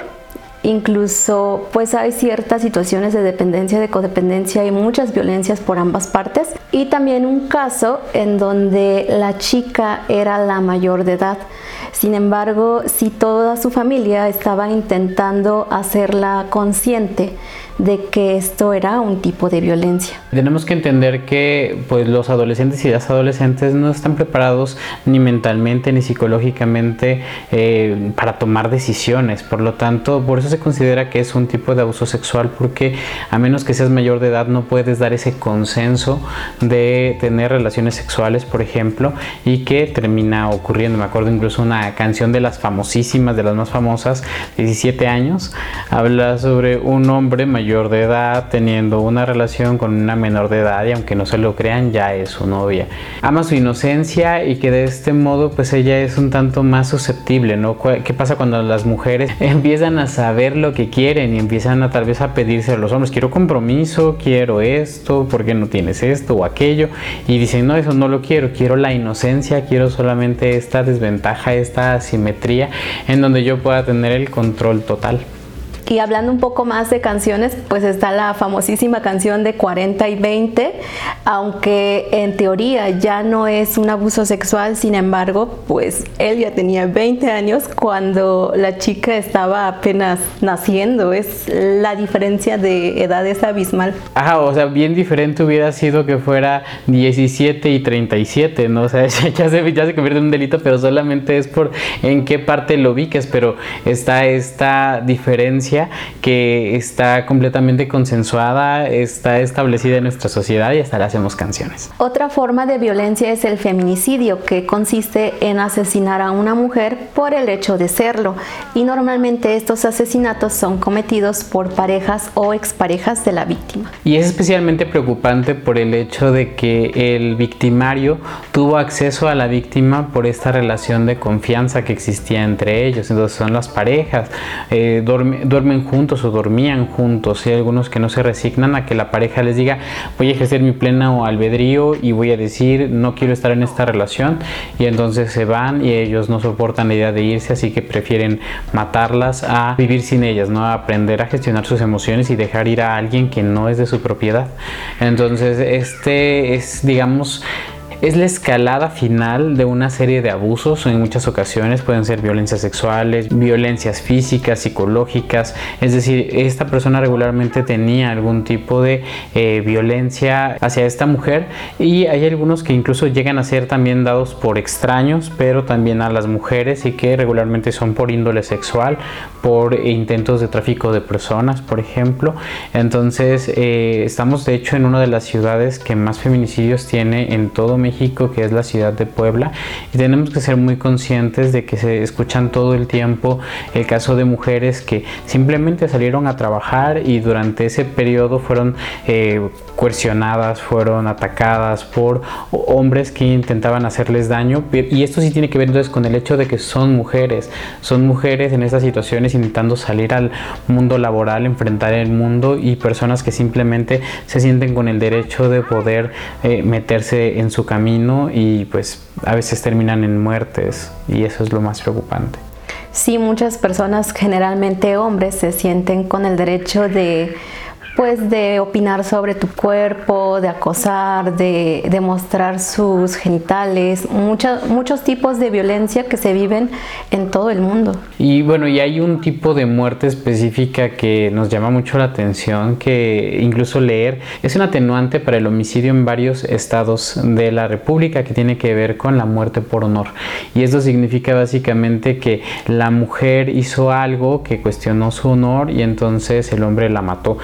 Incluso pues hay ciertas situaciones de dependencia, de codependencia y muchas violencias por ambas partes. Y también un caso en donde la chica era la mayor de edad. Sin embargo, si toda su familia estaba intentando hacerla consciente de que esto era un tipo de violencia. Tenemos que entender que pues los adolescentes y las adolescentes no están preparados ni mentalmente ni psicológicamente eh, para tomar decisiones. Por lo tanto, por eso se considera que es un tipo de abuso sexual porque a menos que seas mayor de edad no puedes dar ese consenso de tener relaciones sexuales, por ejemplo, y que termina ocurriendo. Me acuerdo incluso una canción de las famosísimas, de las más famosas, 17 años, habla sobre un hombre mayor de edad teniendo una relación con una menor de edad y aunque no se lo crean ya es su novia. Ama su inocencia y que de este modo pues ella es un tanto más susceptible, ¿no? ¿Qué pasa cuando las mujeres empiezan a saber lo que quieren y empiezan a tal vez a pedirse a los hombres, quiero compromiso, quiero esto, ¿por qué no tienes esto o aquello? Y dicen, no, eso no lo quiero, quiero la inocencia, quiero solamente esta desventaja, esta asimetría en donde yo pueda tener el control total. Y hablando un poco más de canciones, pues está la famosísima canción de 40 y 20, aunque en teoría ya no es un abuso sexual, sin embargo, pues él ya tenía 20 años cuando la chica estaba apenas naciendo. Es la diferencia de edad es abismal. Ajá, o sea, bien diferente hubiera sido que fuera 17 y 37, ¿no? O sea, ya se, ya se convierte en un delito, pero solamente es por en qué parte lo ubiques, pero está esta diferencia que está completamente consensuada, está establecida en nuestra sociedad y hasta le hacemos canciones. Otra forma de violencia es el feminicidio, que consiste en asesinar a una mujer por el hecho de serlo. Y normalmente estos asesinatos son cometidos por parejas o exparejas de la víctima. Y es especialmente preocupante por el hecho de que el victimario tuvo acceso a la víctima por esta relación de confianza que existía entre ellos. Entonces son las parejas, eh, duermen juntos o dormían juntos. Hay algunos que no se resignan a que la pareja les diga voy a ejercer mi pleno albedrío y voy a decir no quiero estar en esta relación y entonces se van y ellos no soportan la idea de irse así que prefieren matarlas a vivir sin ellas, ¿no? A aprender a gestionar sus emociones y dejar ir a alguien que no es de su propiedad. Entonces este es digamos es la escalada final de una serie de abusos. En muchas ocasiones pueden ser violencias sexuales, violencias físicas, psicológicas. Es decir, esta persona regularmente tenía algún tipo de eh, violencia hacia esta mujer y hay algunos que incluso llegan a ser también dados por extraños, pero también a las mujeres y que regularmente son por índole sexual, por intentos de tráfico de personas, por ejemplo. Entonces, eh, estamos de hecho en una de las ciudades que más feminicidios tiene en todo México que es la ciudad de Puebla, y tenemos que ser muy conscientes de que se escuchan todo el tiempo el caso de mujeres que simplemente salieron a trabajar y durante ese periodo fueron eh, coercionadas, fueron atacadas por hombres que intentaban hacerles daño, y esto sí tiene que ver entonces con el hecho de que son mujeres, son mujeres en estas situaciones intentando salir al mundo laboral, enfrentar el mundo y personas que simplemente se sienten con el derecho de poder eh, meterse en su camino y pues a veces terminan en muertes y eso es lo más preocupante. Sí, muchas personas, generalmente hombres, se sienten con el derecho de pues de opinar sobre tu cuerpo, de acosar, de, de mostrar sus genitales, muchos tipos de violencia que se viven en todo el mundo. Y bueno, y hay un tipo de muerte específica que nos llama mucho la atención, que incluso leer es un atenuante para el homicidio en varios estados de la República que tiene que ver con la muerte por honor. Y esto significa básicamente que la mujer hizo algo que cuestionó su honor y entonces el hombre la mató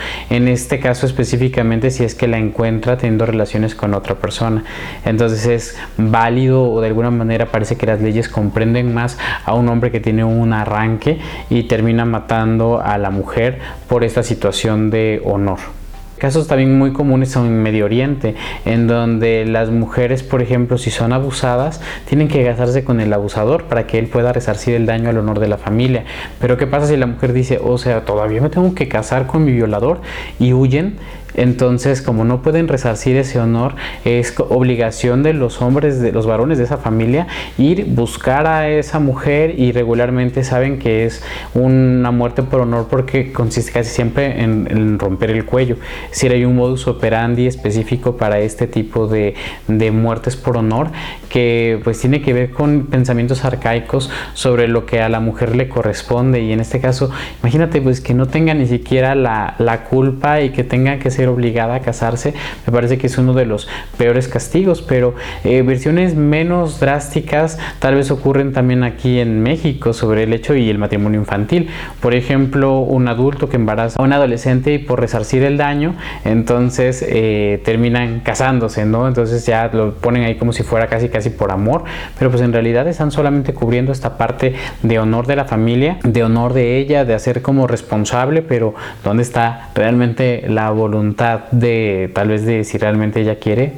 este caso específicamente si es que la encuentra teniendo relaciones con otra persona. Entonces es válido o de alguna manera parece que las leyes comprenden más a un hombre que tiene un arranque y termina matando a la mujer por esta situación de honor. Casos también muy comunes en Medio Oriente, en donde las mujeres, por ejemplo, si son abusadas, tienen que casarse con el abusador para que él pueda resarcir el daño al honor de la familia. Pero ¿qué pasa si la mujer dice, o sea, todavía me tengo que casar con mi violador y huyen? Entonces, como no pueden resarcir ese honor, es obligación de los hombres, de los varones de esa familia, ir buscar a esa mujer y regularmente saben que es una muerte por honor porque consiste casi siempre en, romper el cuello. Si hay un modus operandi específico para este tipo de, muertes por honor que pues tiene que ver con pensamientos arcaicos sobre lo que a la mujer le corresponde y en este caso imagínate pues que no tenga ni siquiera la, la culpa y que tenga que ser obligada a casarse me parece que es uno de los peores castigos pero eh, versiones menos drásticas tal vez ocurren también aquí en México sobre el hecho y el matrimonio infantil. Por ejemplo un adulto que embaraza a un adolescente y por resarcir el daño entonces eh, terminan casándose no entonces ya lo ponen ahí como si fuera casi casi por amor pero pues en realidad están solamente cubriendo esta parte de honor de la familia de honor de ella de hacer como responsable pero dónde está realmente la voluntad de tal vez de si realmente ella quiere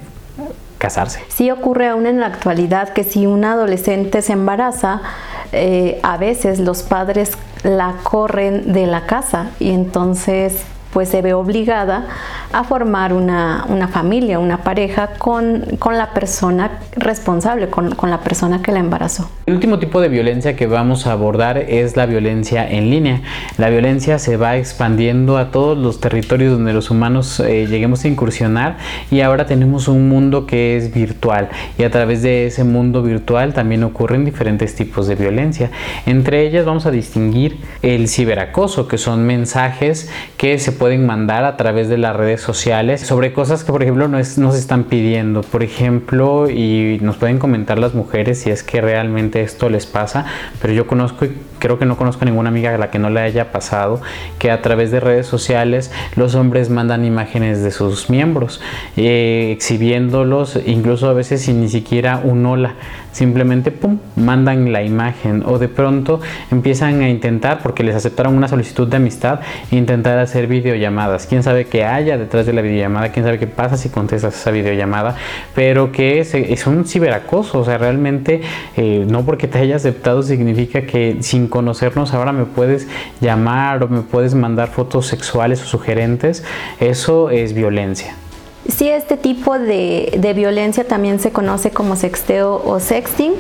casarse. Sí ocurre aún en la actualidad que si un adolescente se embaraza, eh, a veces los padres la corren de la casa y entonces pues se ve obligada a formar una, familia, una pareja con, la persona responsable, con, con, la persona que la embarazó. El último tipo de violencia que vamos a abordar es la violencia en línea. La violencia se va expandiendo a todos los territorios donde los humanos eh, lleguemos a incursionar y ahora tenemos un mundo que es virtual y a través de ese mundo virtual también ocurren diferentes tipos de violencia. Entre ellas vamos a distinguir el ciberacoso, que son mensajes que se pueden mandar a través de las redes sociales sobre cosas que por ejemplo nos, nos están pidiendo. Por ejemplo, y nos pueden comentar las mujeres si es que realmente esto les pasa, pero yo conozco y creo que no conozco a ninguna amiga a la que no le haya pasado que a través de redes sociales los hombres mandan imágenes de sus miembros eh, exhibiéndolos incluso a veces sin ni siquiera un hola simplemente pum mandan la imagen o de pronto empiezan a intentar porque les aceptaron una solicitud de amistad intentar hacer videollamadas. Quién sabe qué haya detrás de la videollamada quién sabe qué pasa si contestas esa videollamada pero que es, un ciberacoso o sea realmente eh, no porque te haya aceptado significa que sin conocernos ahora me puedes llamar o me puedes mandar fotos sexuales o sugerentes. Eso es violencia Sí, este tipo de, de, violencia también se conoce como sexteo o sexting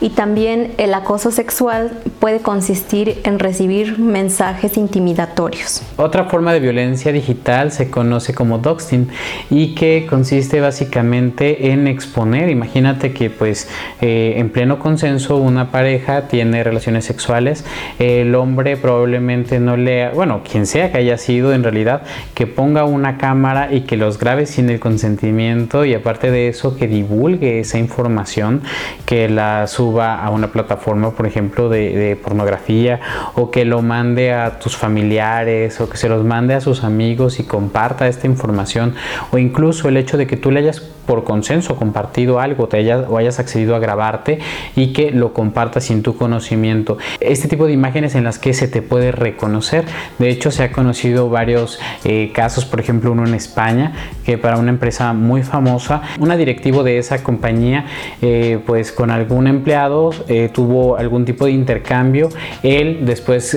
y también el acoso sexual puede consistir en recibir mensajes intimidatorios. Otra forma de violencia digital se conoce como doxing y que consiste básicamente en exponer, imagínate que pues eh, en pleno consenso una pareja tiene relaciones sexuales, el hombre probablemente no le, bueno, quien sea que haya sido en realidad, que ponga una cámara y que los grabe sin el consentimiento y aparte de eso que divulgue esa información, que la suba a una plataforma, por ejemplo, de, pornografía o que lo mande a tus familiares o que se los mande a sus amigos y comparta esta información o incluso el hecho de que tú le hayas por consenso compartido algo te hayas, o hayas accedido a grabarte y que lo compartas sin tu conocimiento. Este tipo de imágenes en las que se te puede reconocer. De hecho, se ha conocido varios eh, casos, por ejemplo, uno en España, que para una empresa muy famosa, una directivo de esa compañía, eh, pues con algún empleado eh, tuvo algún tipo de intercambio. Él después,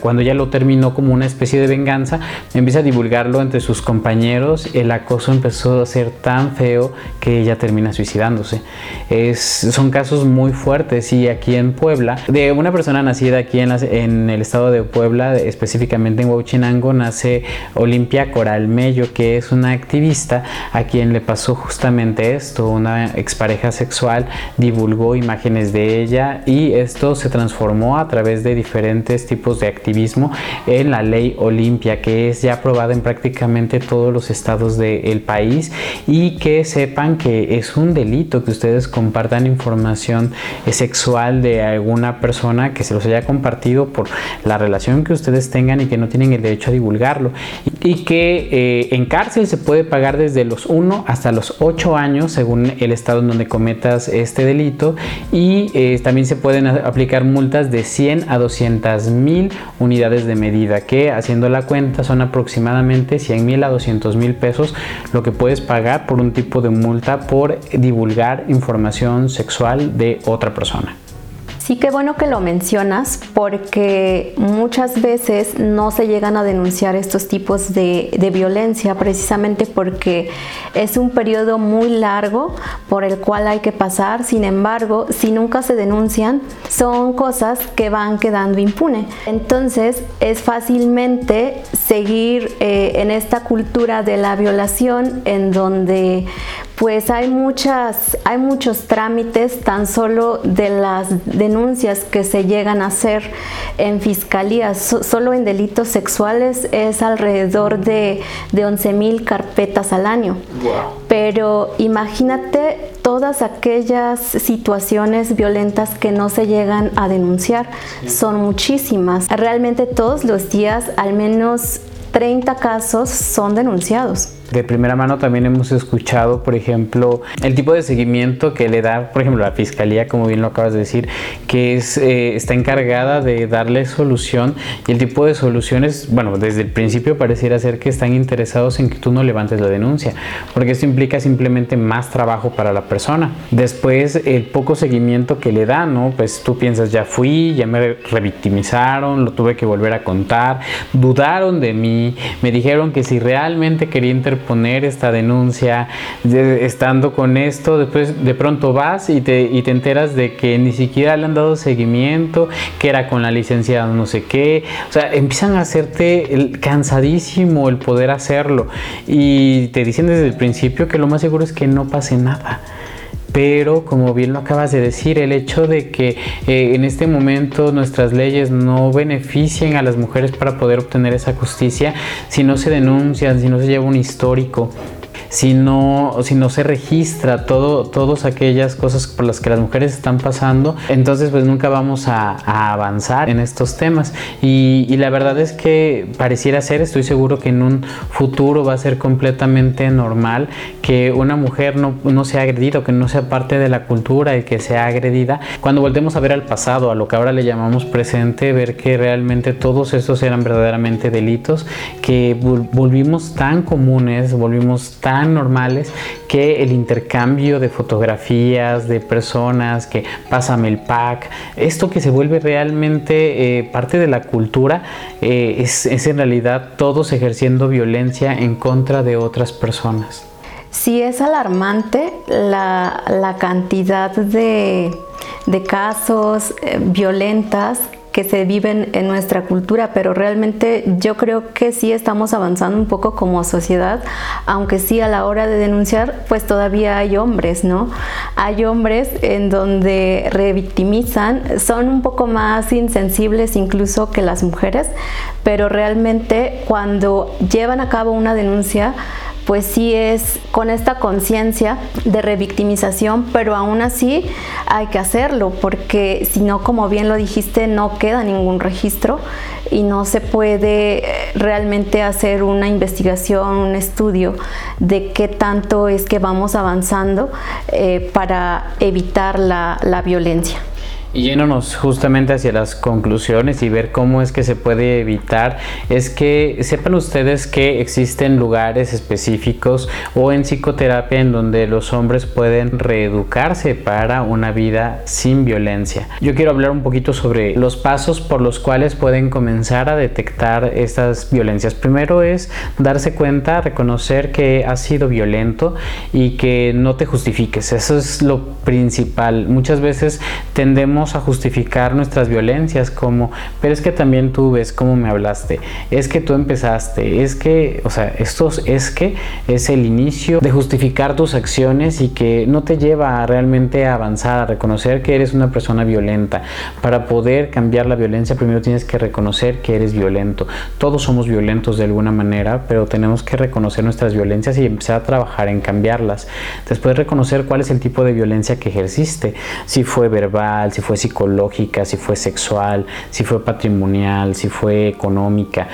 cuando ya lo terminó como una especie de venganza, empieza a divulgarlo entre sus compañeros. El acoso empezó a ser tan feo que ella termina suicidándose. Es, son casos muy fuertes y aquí en Puebla, de una persona nacida aquí en, en el estado de Puebla, específicamente en Huachinango, nace Olimpia Coral Mello, que es una activista a quien le pasó justamente esto. Una expareja sexual divulgó imágenes de ella y esto se transformó a través de diferentes tipos de activismo en la ley Olimpia, que es ya aprobada en prácticamente todos los estados del país y que se sepan que es un delito que ustedes compartan información sexual de alguna persona que se los haya compartido por la relación que ustedes tengan y que no tienen el derecho a divulgarlo. Y que eh, en cárcel se puede pagar desde los 1 hasta los 8 años según el estado en donde cometas este delito. Y eh, también se pueden aplicar multas de 100 a 200 mil unidades de medida que haciendo la cuenta son aproximadamente 100 mil a 200 mil pesos lo que puedes pagar por un tipo de multa por divulgar información sexual de otra persona. Sí, qué bueno que lo mencionas porque muchas veces no se llegan a denunciar estos tipos de, violencia precisamente porque es un periodo muy largo por el cual hay que pasar. Sin embargo, si nunca se denuncian, son cosas que van quedando impune. Entonces, es fácilmente seguir eh, en esta cultura de la violación en donde pues hay muchas, hay muchos trámites tan solo de las denuncias que se llegan a hacer en fiscalías, solo en delitos sexuales es alrededor de, de 11 mil carpetas al año. Pero imagínate todas aquellas situaciones violentas que no se llegan a denunciar, son muchísimas. Realmente todos los días al menos 30 casos son denunciados de primera mano también hemos escuchado, por ejemplo, el tipo de seguimiento que le da, por ejemplo, la fiscalía, como bien lo acabas de decir, que es, eh, está encargada de darle solución y el tipo de soluciones, bueno, desde el principio pareciera ser que están interesados en que tú no levantes la denuncia, porque esto implica simplemente más trabajo para la persona. Después, el poco seguimiento que le dan, ¿no? Pues tú piensas, ya fui, ya me revictimizaron, lo tuve que volver a contar, dudaron de mí, me dijeron que si realmente quería interpretar poner esta denuncia, estando con esto, después de pronto vas y te, y te enteras de que ni siquiera le han dado seguimiento, que era con la licenciada no sé qué, o sea, empiezan a hacerte el, cansadísimo el poder hacerlo. Y te dicen desde el principio que lo más seguro es que no pase nada pero como bien lo acabas de decir, el hecho de que eh, en este momento nuestras leyes no beneficien a las mujeres para poder obtener esa justicia, si no se denuncian, si no se lleva un histórico, si no, si no se registra todo, todas aquellas cosas por las que las mujeres están pasando, entonces pues nunca vamos a, avanzar en estos temas. Y, la verdad es que pareciera ser, estoy seguro que en un futuro va a ser completamente normal que una mujer no, no sea agredida, que no sea parte de la cultura y que sea agredida. Cuando volvemos a ver al pasado, a lo que ahora le llamamos presente, ver que realmente todos estos eran verdaderamente delitos, que volvimos tan comunes, volvimos tan normales que el intercambio de fotografías de personas, que pásame el pack, esto que se vuelve realmente eh, parte de la cultura, eh, es, en realidad todos ejerciendo violencia en contra de otras personas. Sí, es alarmante la, cantidad de, casos eh, violentas que se viven en nuestra cultura, pero realmente yo creo que sí estamos avanzando un poco como sociedad, aunque sí a la hora de denunciar, pues todavía hay hombres, ¿no? Hay hombres en donde revictimizan, son un poco más insensibles incluso que las mujeres, pero realmente cuando llevan a cabo una denuncia, pues sí es con esta conciencia de revictimización, pero aún así hay que hacerlo, porque si no, como bien lo dijiste, no queda ningún registro y no se puede realmente hacer una investigación, un estudio de qué tanto es que vamos avanzando eh, para evitar la violencia. Y yéndonos justamente hacia las conclusiones y ver cómo es que se puede evitar, es que sepan ustedes que existen lugares específicos o en psicoterapia en donde los hombres pueden reeducarse para una vida sin violencia. Yo quiero hablar un poquito sobre los pasos por los cuales pueden comenzar a detectar estas violencias. Primero es darse cuenta, reconocer que has sido violento y que no te justifiques. Eso es lo principal. Muchas veces tendemos a justificar nuestras violencias como, pero es que también tú ves cómo me hablaste, es que tú empezaste, es que, o sea, esto es que es el inicio de justificar tus acciones y que no te lleva realmente a avanzar, a reconocer que eres una persona violenta. Para poder cambiar la violencia, primero tienes que reconocer que eres violento. Todos somos violentos de alguna manera, pero tenemos que reconocer nuestras violencias y empezar a trabajar en cambiarlas. Después reconocer cuál es el tipo de violencia que ejerciste, si fue verbal, si fue psicológica, si fue sexual, si fue patrimonial, si fue económica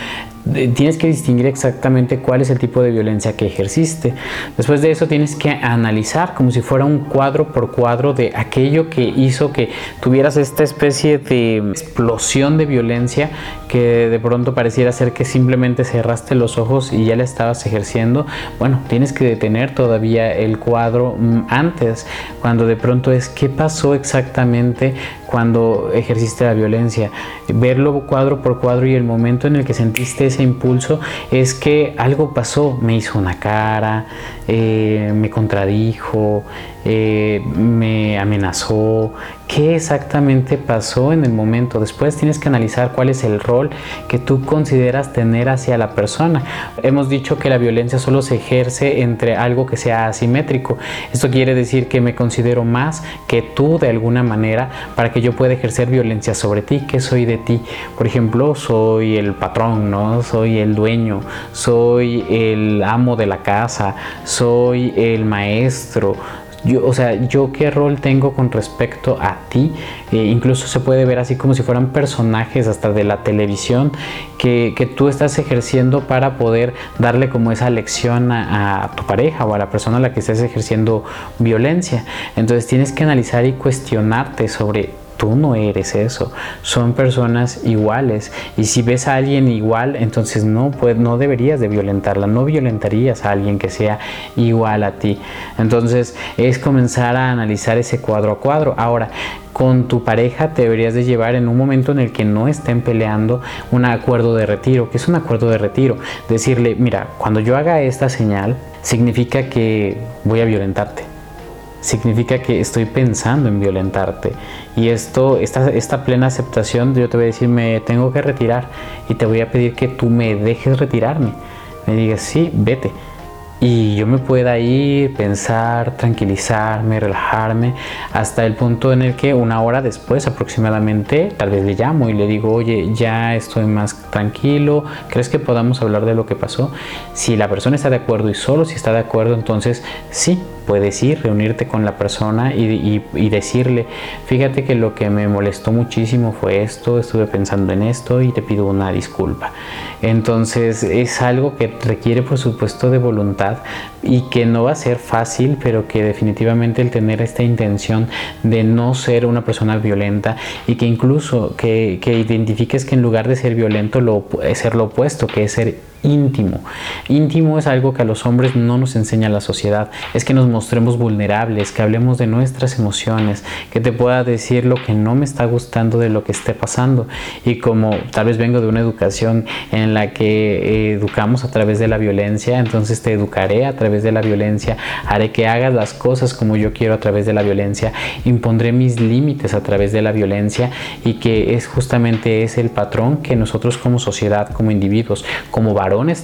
tienes que distinguir exactamente cuál es el tipo de violencia que ejerciste. Después de eso tienes que analizar como si fuera un cuadro por cuadro de aquello que hizo que tuvieras esta especie de explosión de violencia que de pronto pareciera ser que simplemente cerraste los ojos y ya la estabas ejerciendo. Bueno, tienes que detener todavía el cuadro mm, antes, cuando de pronto es qué pasó exactamente cuando ejerciste la violencia. Verlo cuadro por cuadro y el momento en el que sentiste ese impulso es que algo pasó, me hizo una cara, eh, me contradijo, eh, me amenazó, qué exactamente pasó en el momento. Después tienes que analizar cuál es el rol que tú consideras tener hacia la persona. Hemos dicho que la violencia solo se ejerce entre algo que sea asimétrico. Esto quiere decir que me considero más que tú de alguna manera para que yo pueda ejercer violencia sobre ti. ¿Qué soy de ti? Por ejemplo, soy el patrón, ¿no? Soy el dueño, soy el amo de la casa, soy el maestro, yo, o sea, yo qué rol tengo con respecto a ti. Eh, incluso se puede ver así como si fueran personajes hasta de la televisión que, tú estás ejerciendo para poder darle como esa lección a, a, tu pareja o a la persona a la que estés ejerciendo violencia. Entonces tienes que analizar y cuestionarte sobre tú no eres eso. Son personas iguales. Y si ves a alguien igual, entonces no, pues, no deberías de violentarla. No violentarías a alguien que sea igual a ti. Entonces es comenzar a analizar ese cuadro a cuadro. Ahora, con tu pareja te deberías de llevar en un momento en el que no estén peleando un acuerdo de retiro. ¿Qué es un acuerdo de retiro? Decirle, mira, cuando yo haga esta señal, significa que voy a violentarte significa que estoy pensando en violentarte. Y esto, esta, esta plena aceptación, yo te voy a decir, me tengo que retirar y te voy a pedir que tú me dejes retirarme. Me digas, sí, vete y yo me pueda ir, pensar, tranquilizarme, relajarme, hasta el punto en el que una hora después aproximadamente tal vez le llamo y le digo, oye, ya estoy más tranquilo, ¿crees que podamos hablar de lo que pasó? Si la persona está de acuerdo y solo si está de acuerdo, entonces sí, puedes ir, reunirte con la persona y, y, decirle, fíjate que lo que me molestó muchísimo fue esto, estuve pensando en esto y te pido una disculpa. Entonces es algo que requiere por supuesto de voluntad y que no va a ser fácil, pero que definitivamente el tener esta intención de no ser una persona violenta y que incluso que, que identifiques que en lugar de ser violento lo, es ser lo opuesto, que es ser íntimo. Íntimo es algo que a los hombres no nos enseña la sociedad, es que nos mostremos vulnerables, que hablemos de nuestras emociones, que te pueda decir lo que no me está gustando de lo que esté pasando. Y como tal vez vengo de una educación en la que eh, educamos a través de la violencia, entonces te educaré a través de la violencia, haré que hagas las cosas como yo quiero a través de la violencia, impondré mis límites a través de la violencia y que es justamente ese el patrón que nosotros como sociedad, como individuos, como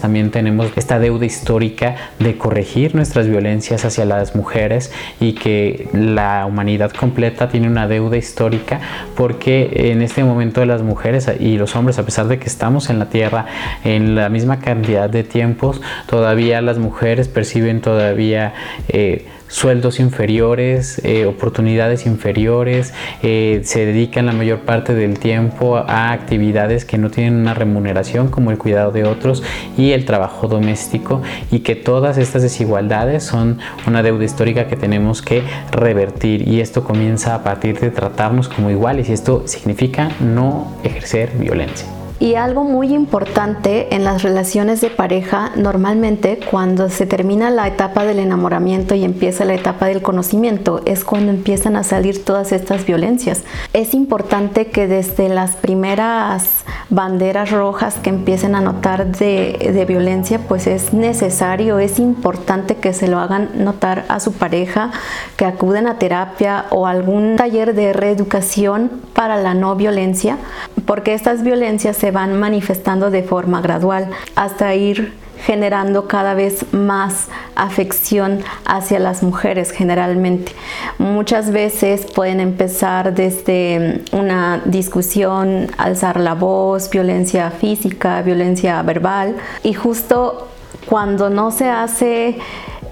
también tenemos esta deuda histórica de corregir nuestras violencias hacia las mujeres y que la humanidad completa tiene una deuda histórica porque en este momento las mujeres y los hombres, a pesar de que estamos en la tierra en la misma cantidad de tiempos, todavía las mujeres perciben todavía eh, sueldos inferiores, eh, oportunidades inferiores, eh, se dedican la mayor parte del tiempo a actividades que no tienen una remuneración como el cuidado de otros y el trabajo doméstico y que todas estas desigualdades son una deuda histórica que tenemos que revertir y esto comienza a partir de tratarnos como iguales y esto significa no ejercer violencia. Y algo muy importante en las relaciones de pareja, normalmente cuando se termina la etapa del enamoramiento y empieza la etapa del conocimiento, es cuando empiezan a salir todas estas violencias. Es importante que desde las primeras banderas rojas que empiecen a notar de, violencia, pues es necesario, es importante que se lo hagan notar a su pareja, que acuden a terapia o algún taller de reeducación para la no violencia, porque estas violencias se van manifestando de forma gradual hasta ir generando cada vez más afección hacia las mujeres generalmente. Muchas veces pueden empezar desde una discusión, alzar la voz, violencia física, violencia verbal y justo cuando no se hace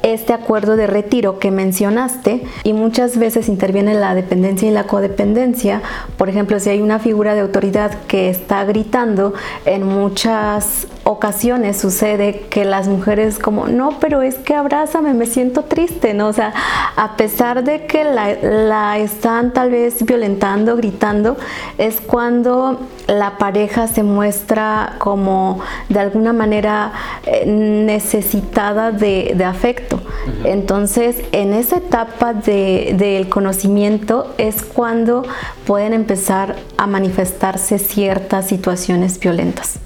este acuerdo de retiro que mencionaste y muchas veces interviene la dependencia y la codependencia. Por ejemplo, si hay una figura de autoridad que está gritando, en muchas ocasiones sucede que las mujeres como, no, pero es que abrázame, me siento triste, ¿no? O sea, a pesar de que la, la están tal vez violentando, gritando, es cuando la pareja se muestra como de alguna manera eh, necesitada de, de afecto Entonces, en esa etapa del conocimiento es cuando pueden empezar a manifestarse ciertas situaciones violentas.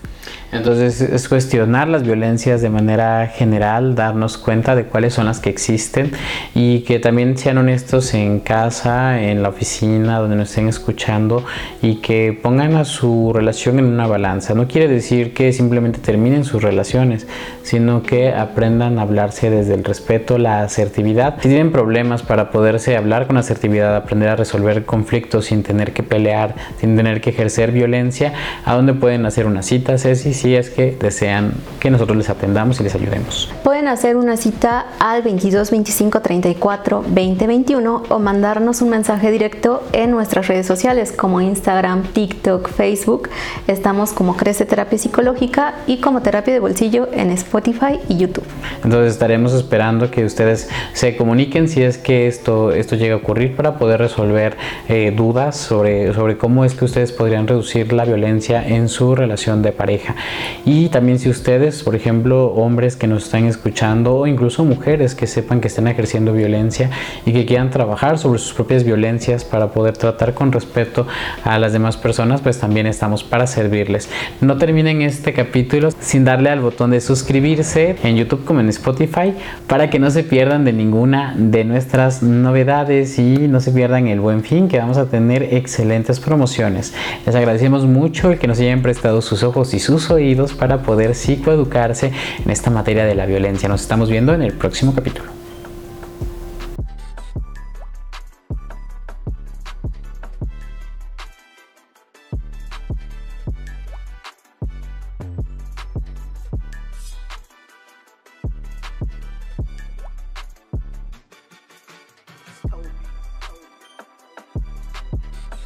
Entonces es cuestionar las violencias de manera general, darnos cuenta de cuáles son las que existen y que también sean honestos en casa, en la oficina, donde nos estén escuchando y que pongan a su relación en una balanza. No quiere decir que simplemente terminen sus relaciones, sino que aprendan a hablarse desde el respeto, la asertividad. Si tienen problemas para poderse hablar con asertividad, aprender a resolver conflictos sin tener que pelear, sin tener que ejercer violencia, ¿a dónde pueden hacer una cita, Ceci? Si es que desean que nosotros les atendamos y les ayudemos. Pueden hacer una cita al 22 25 34 20 21 o mandarnos un mensaje directo en nuestras redes sociales como Instagram, TikTok, Facebook. Estamos como Crece Terapia Psicológica y como Terapia de Bolsillo en Spotify y YouTube. Entonces estaremos esperando que ustedes se comuniquen si es que esto, esto llega a ocurrir para poder resolver eh, dudas sobre, sobre cómo es que ustedes podrían reducir la violencia en su relación de pareja. Y también si ustedes, por ejemplo, hombres que nos están escuchando o incluso mujeres que sepan que están ejerciendo violencia y que quieran trabajar sobre sus propias violencias para poder tratar con respeto a las demás personas, pues también estamos para servirles. No terminen este capítulo sin darle al botón de suscribirse en YouTube como en Spotify para que no se pierdan de ninguna de nuestras novedades y no se pierdan el buen fin que vamos a tener excelentes promociones. Les agradecemos mucho el que nos hayan prestado sus ojos y sus para poder psicoeducarse en esta materia de la violencia. Nos estamos viendo en el próximo capítulo.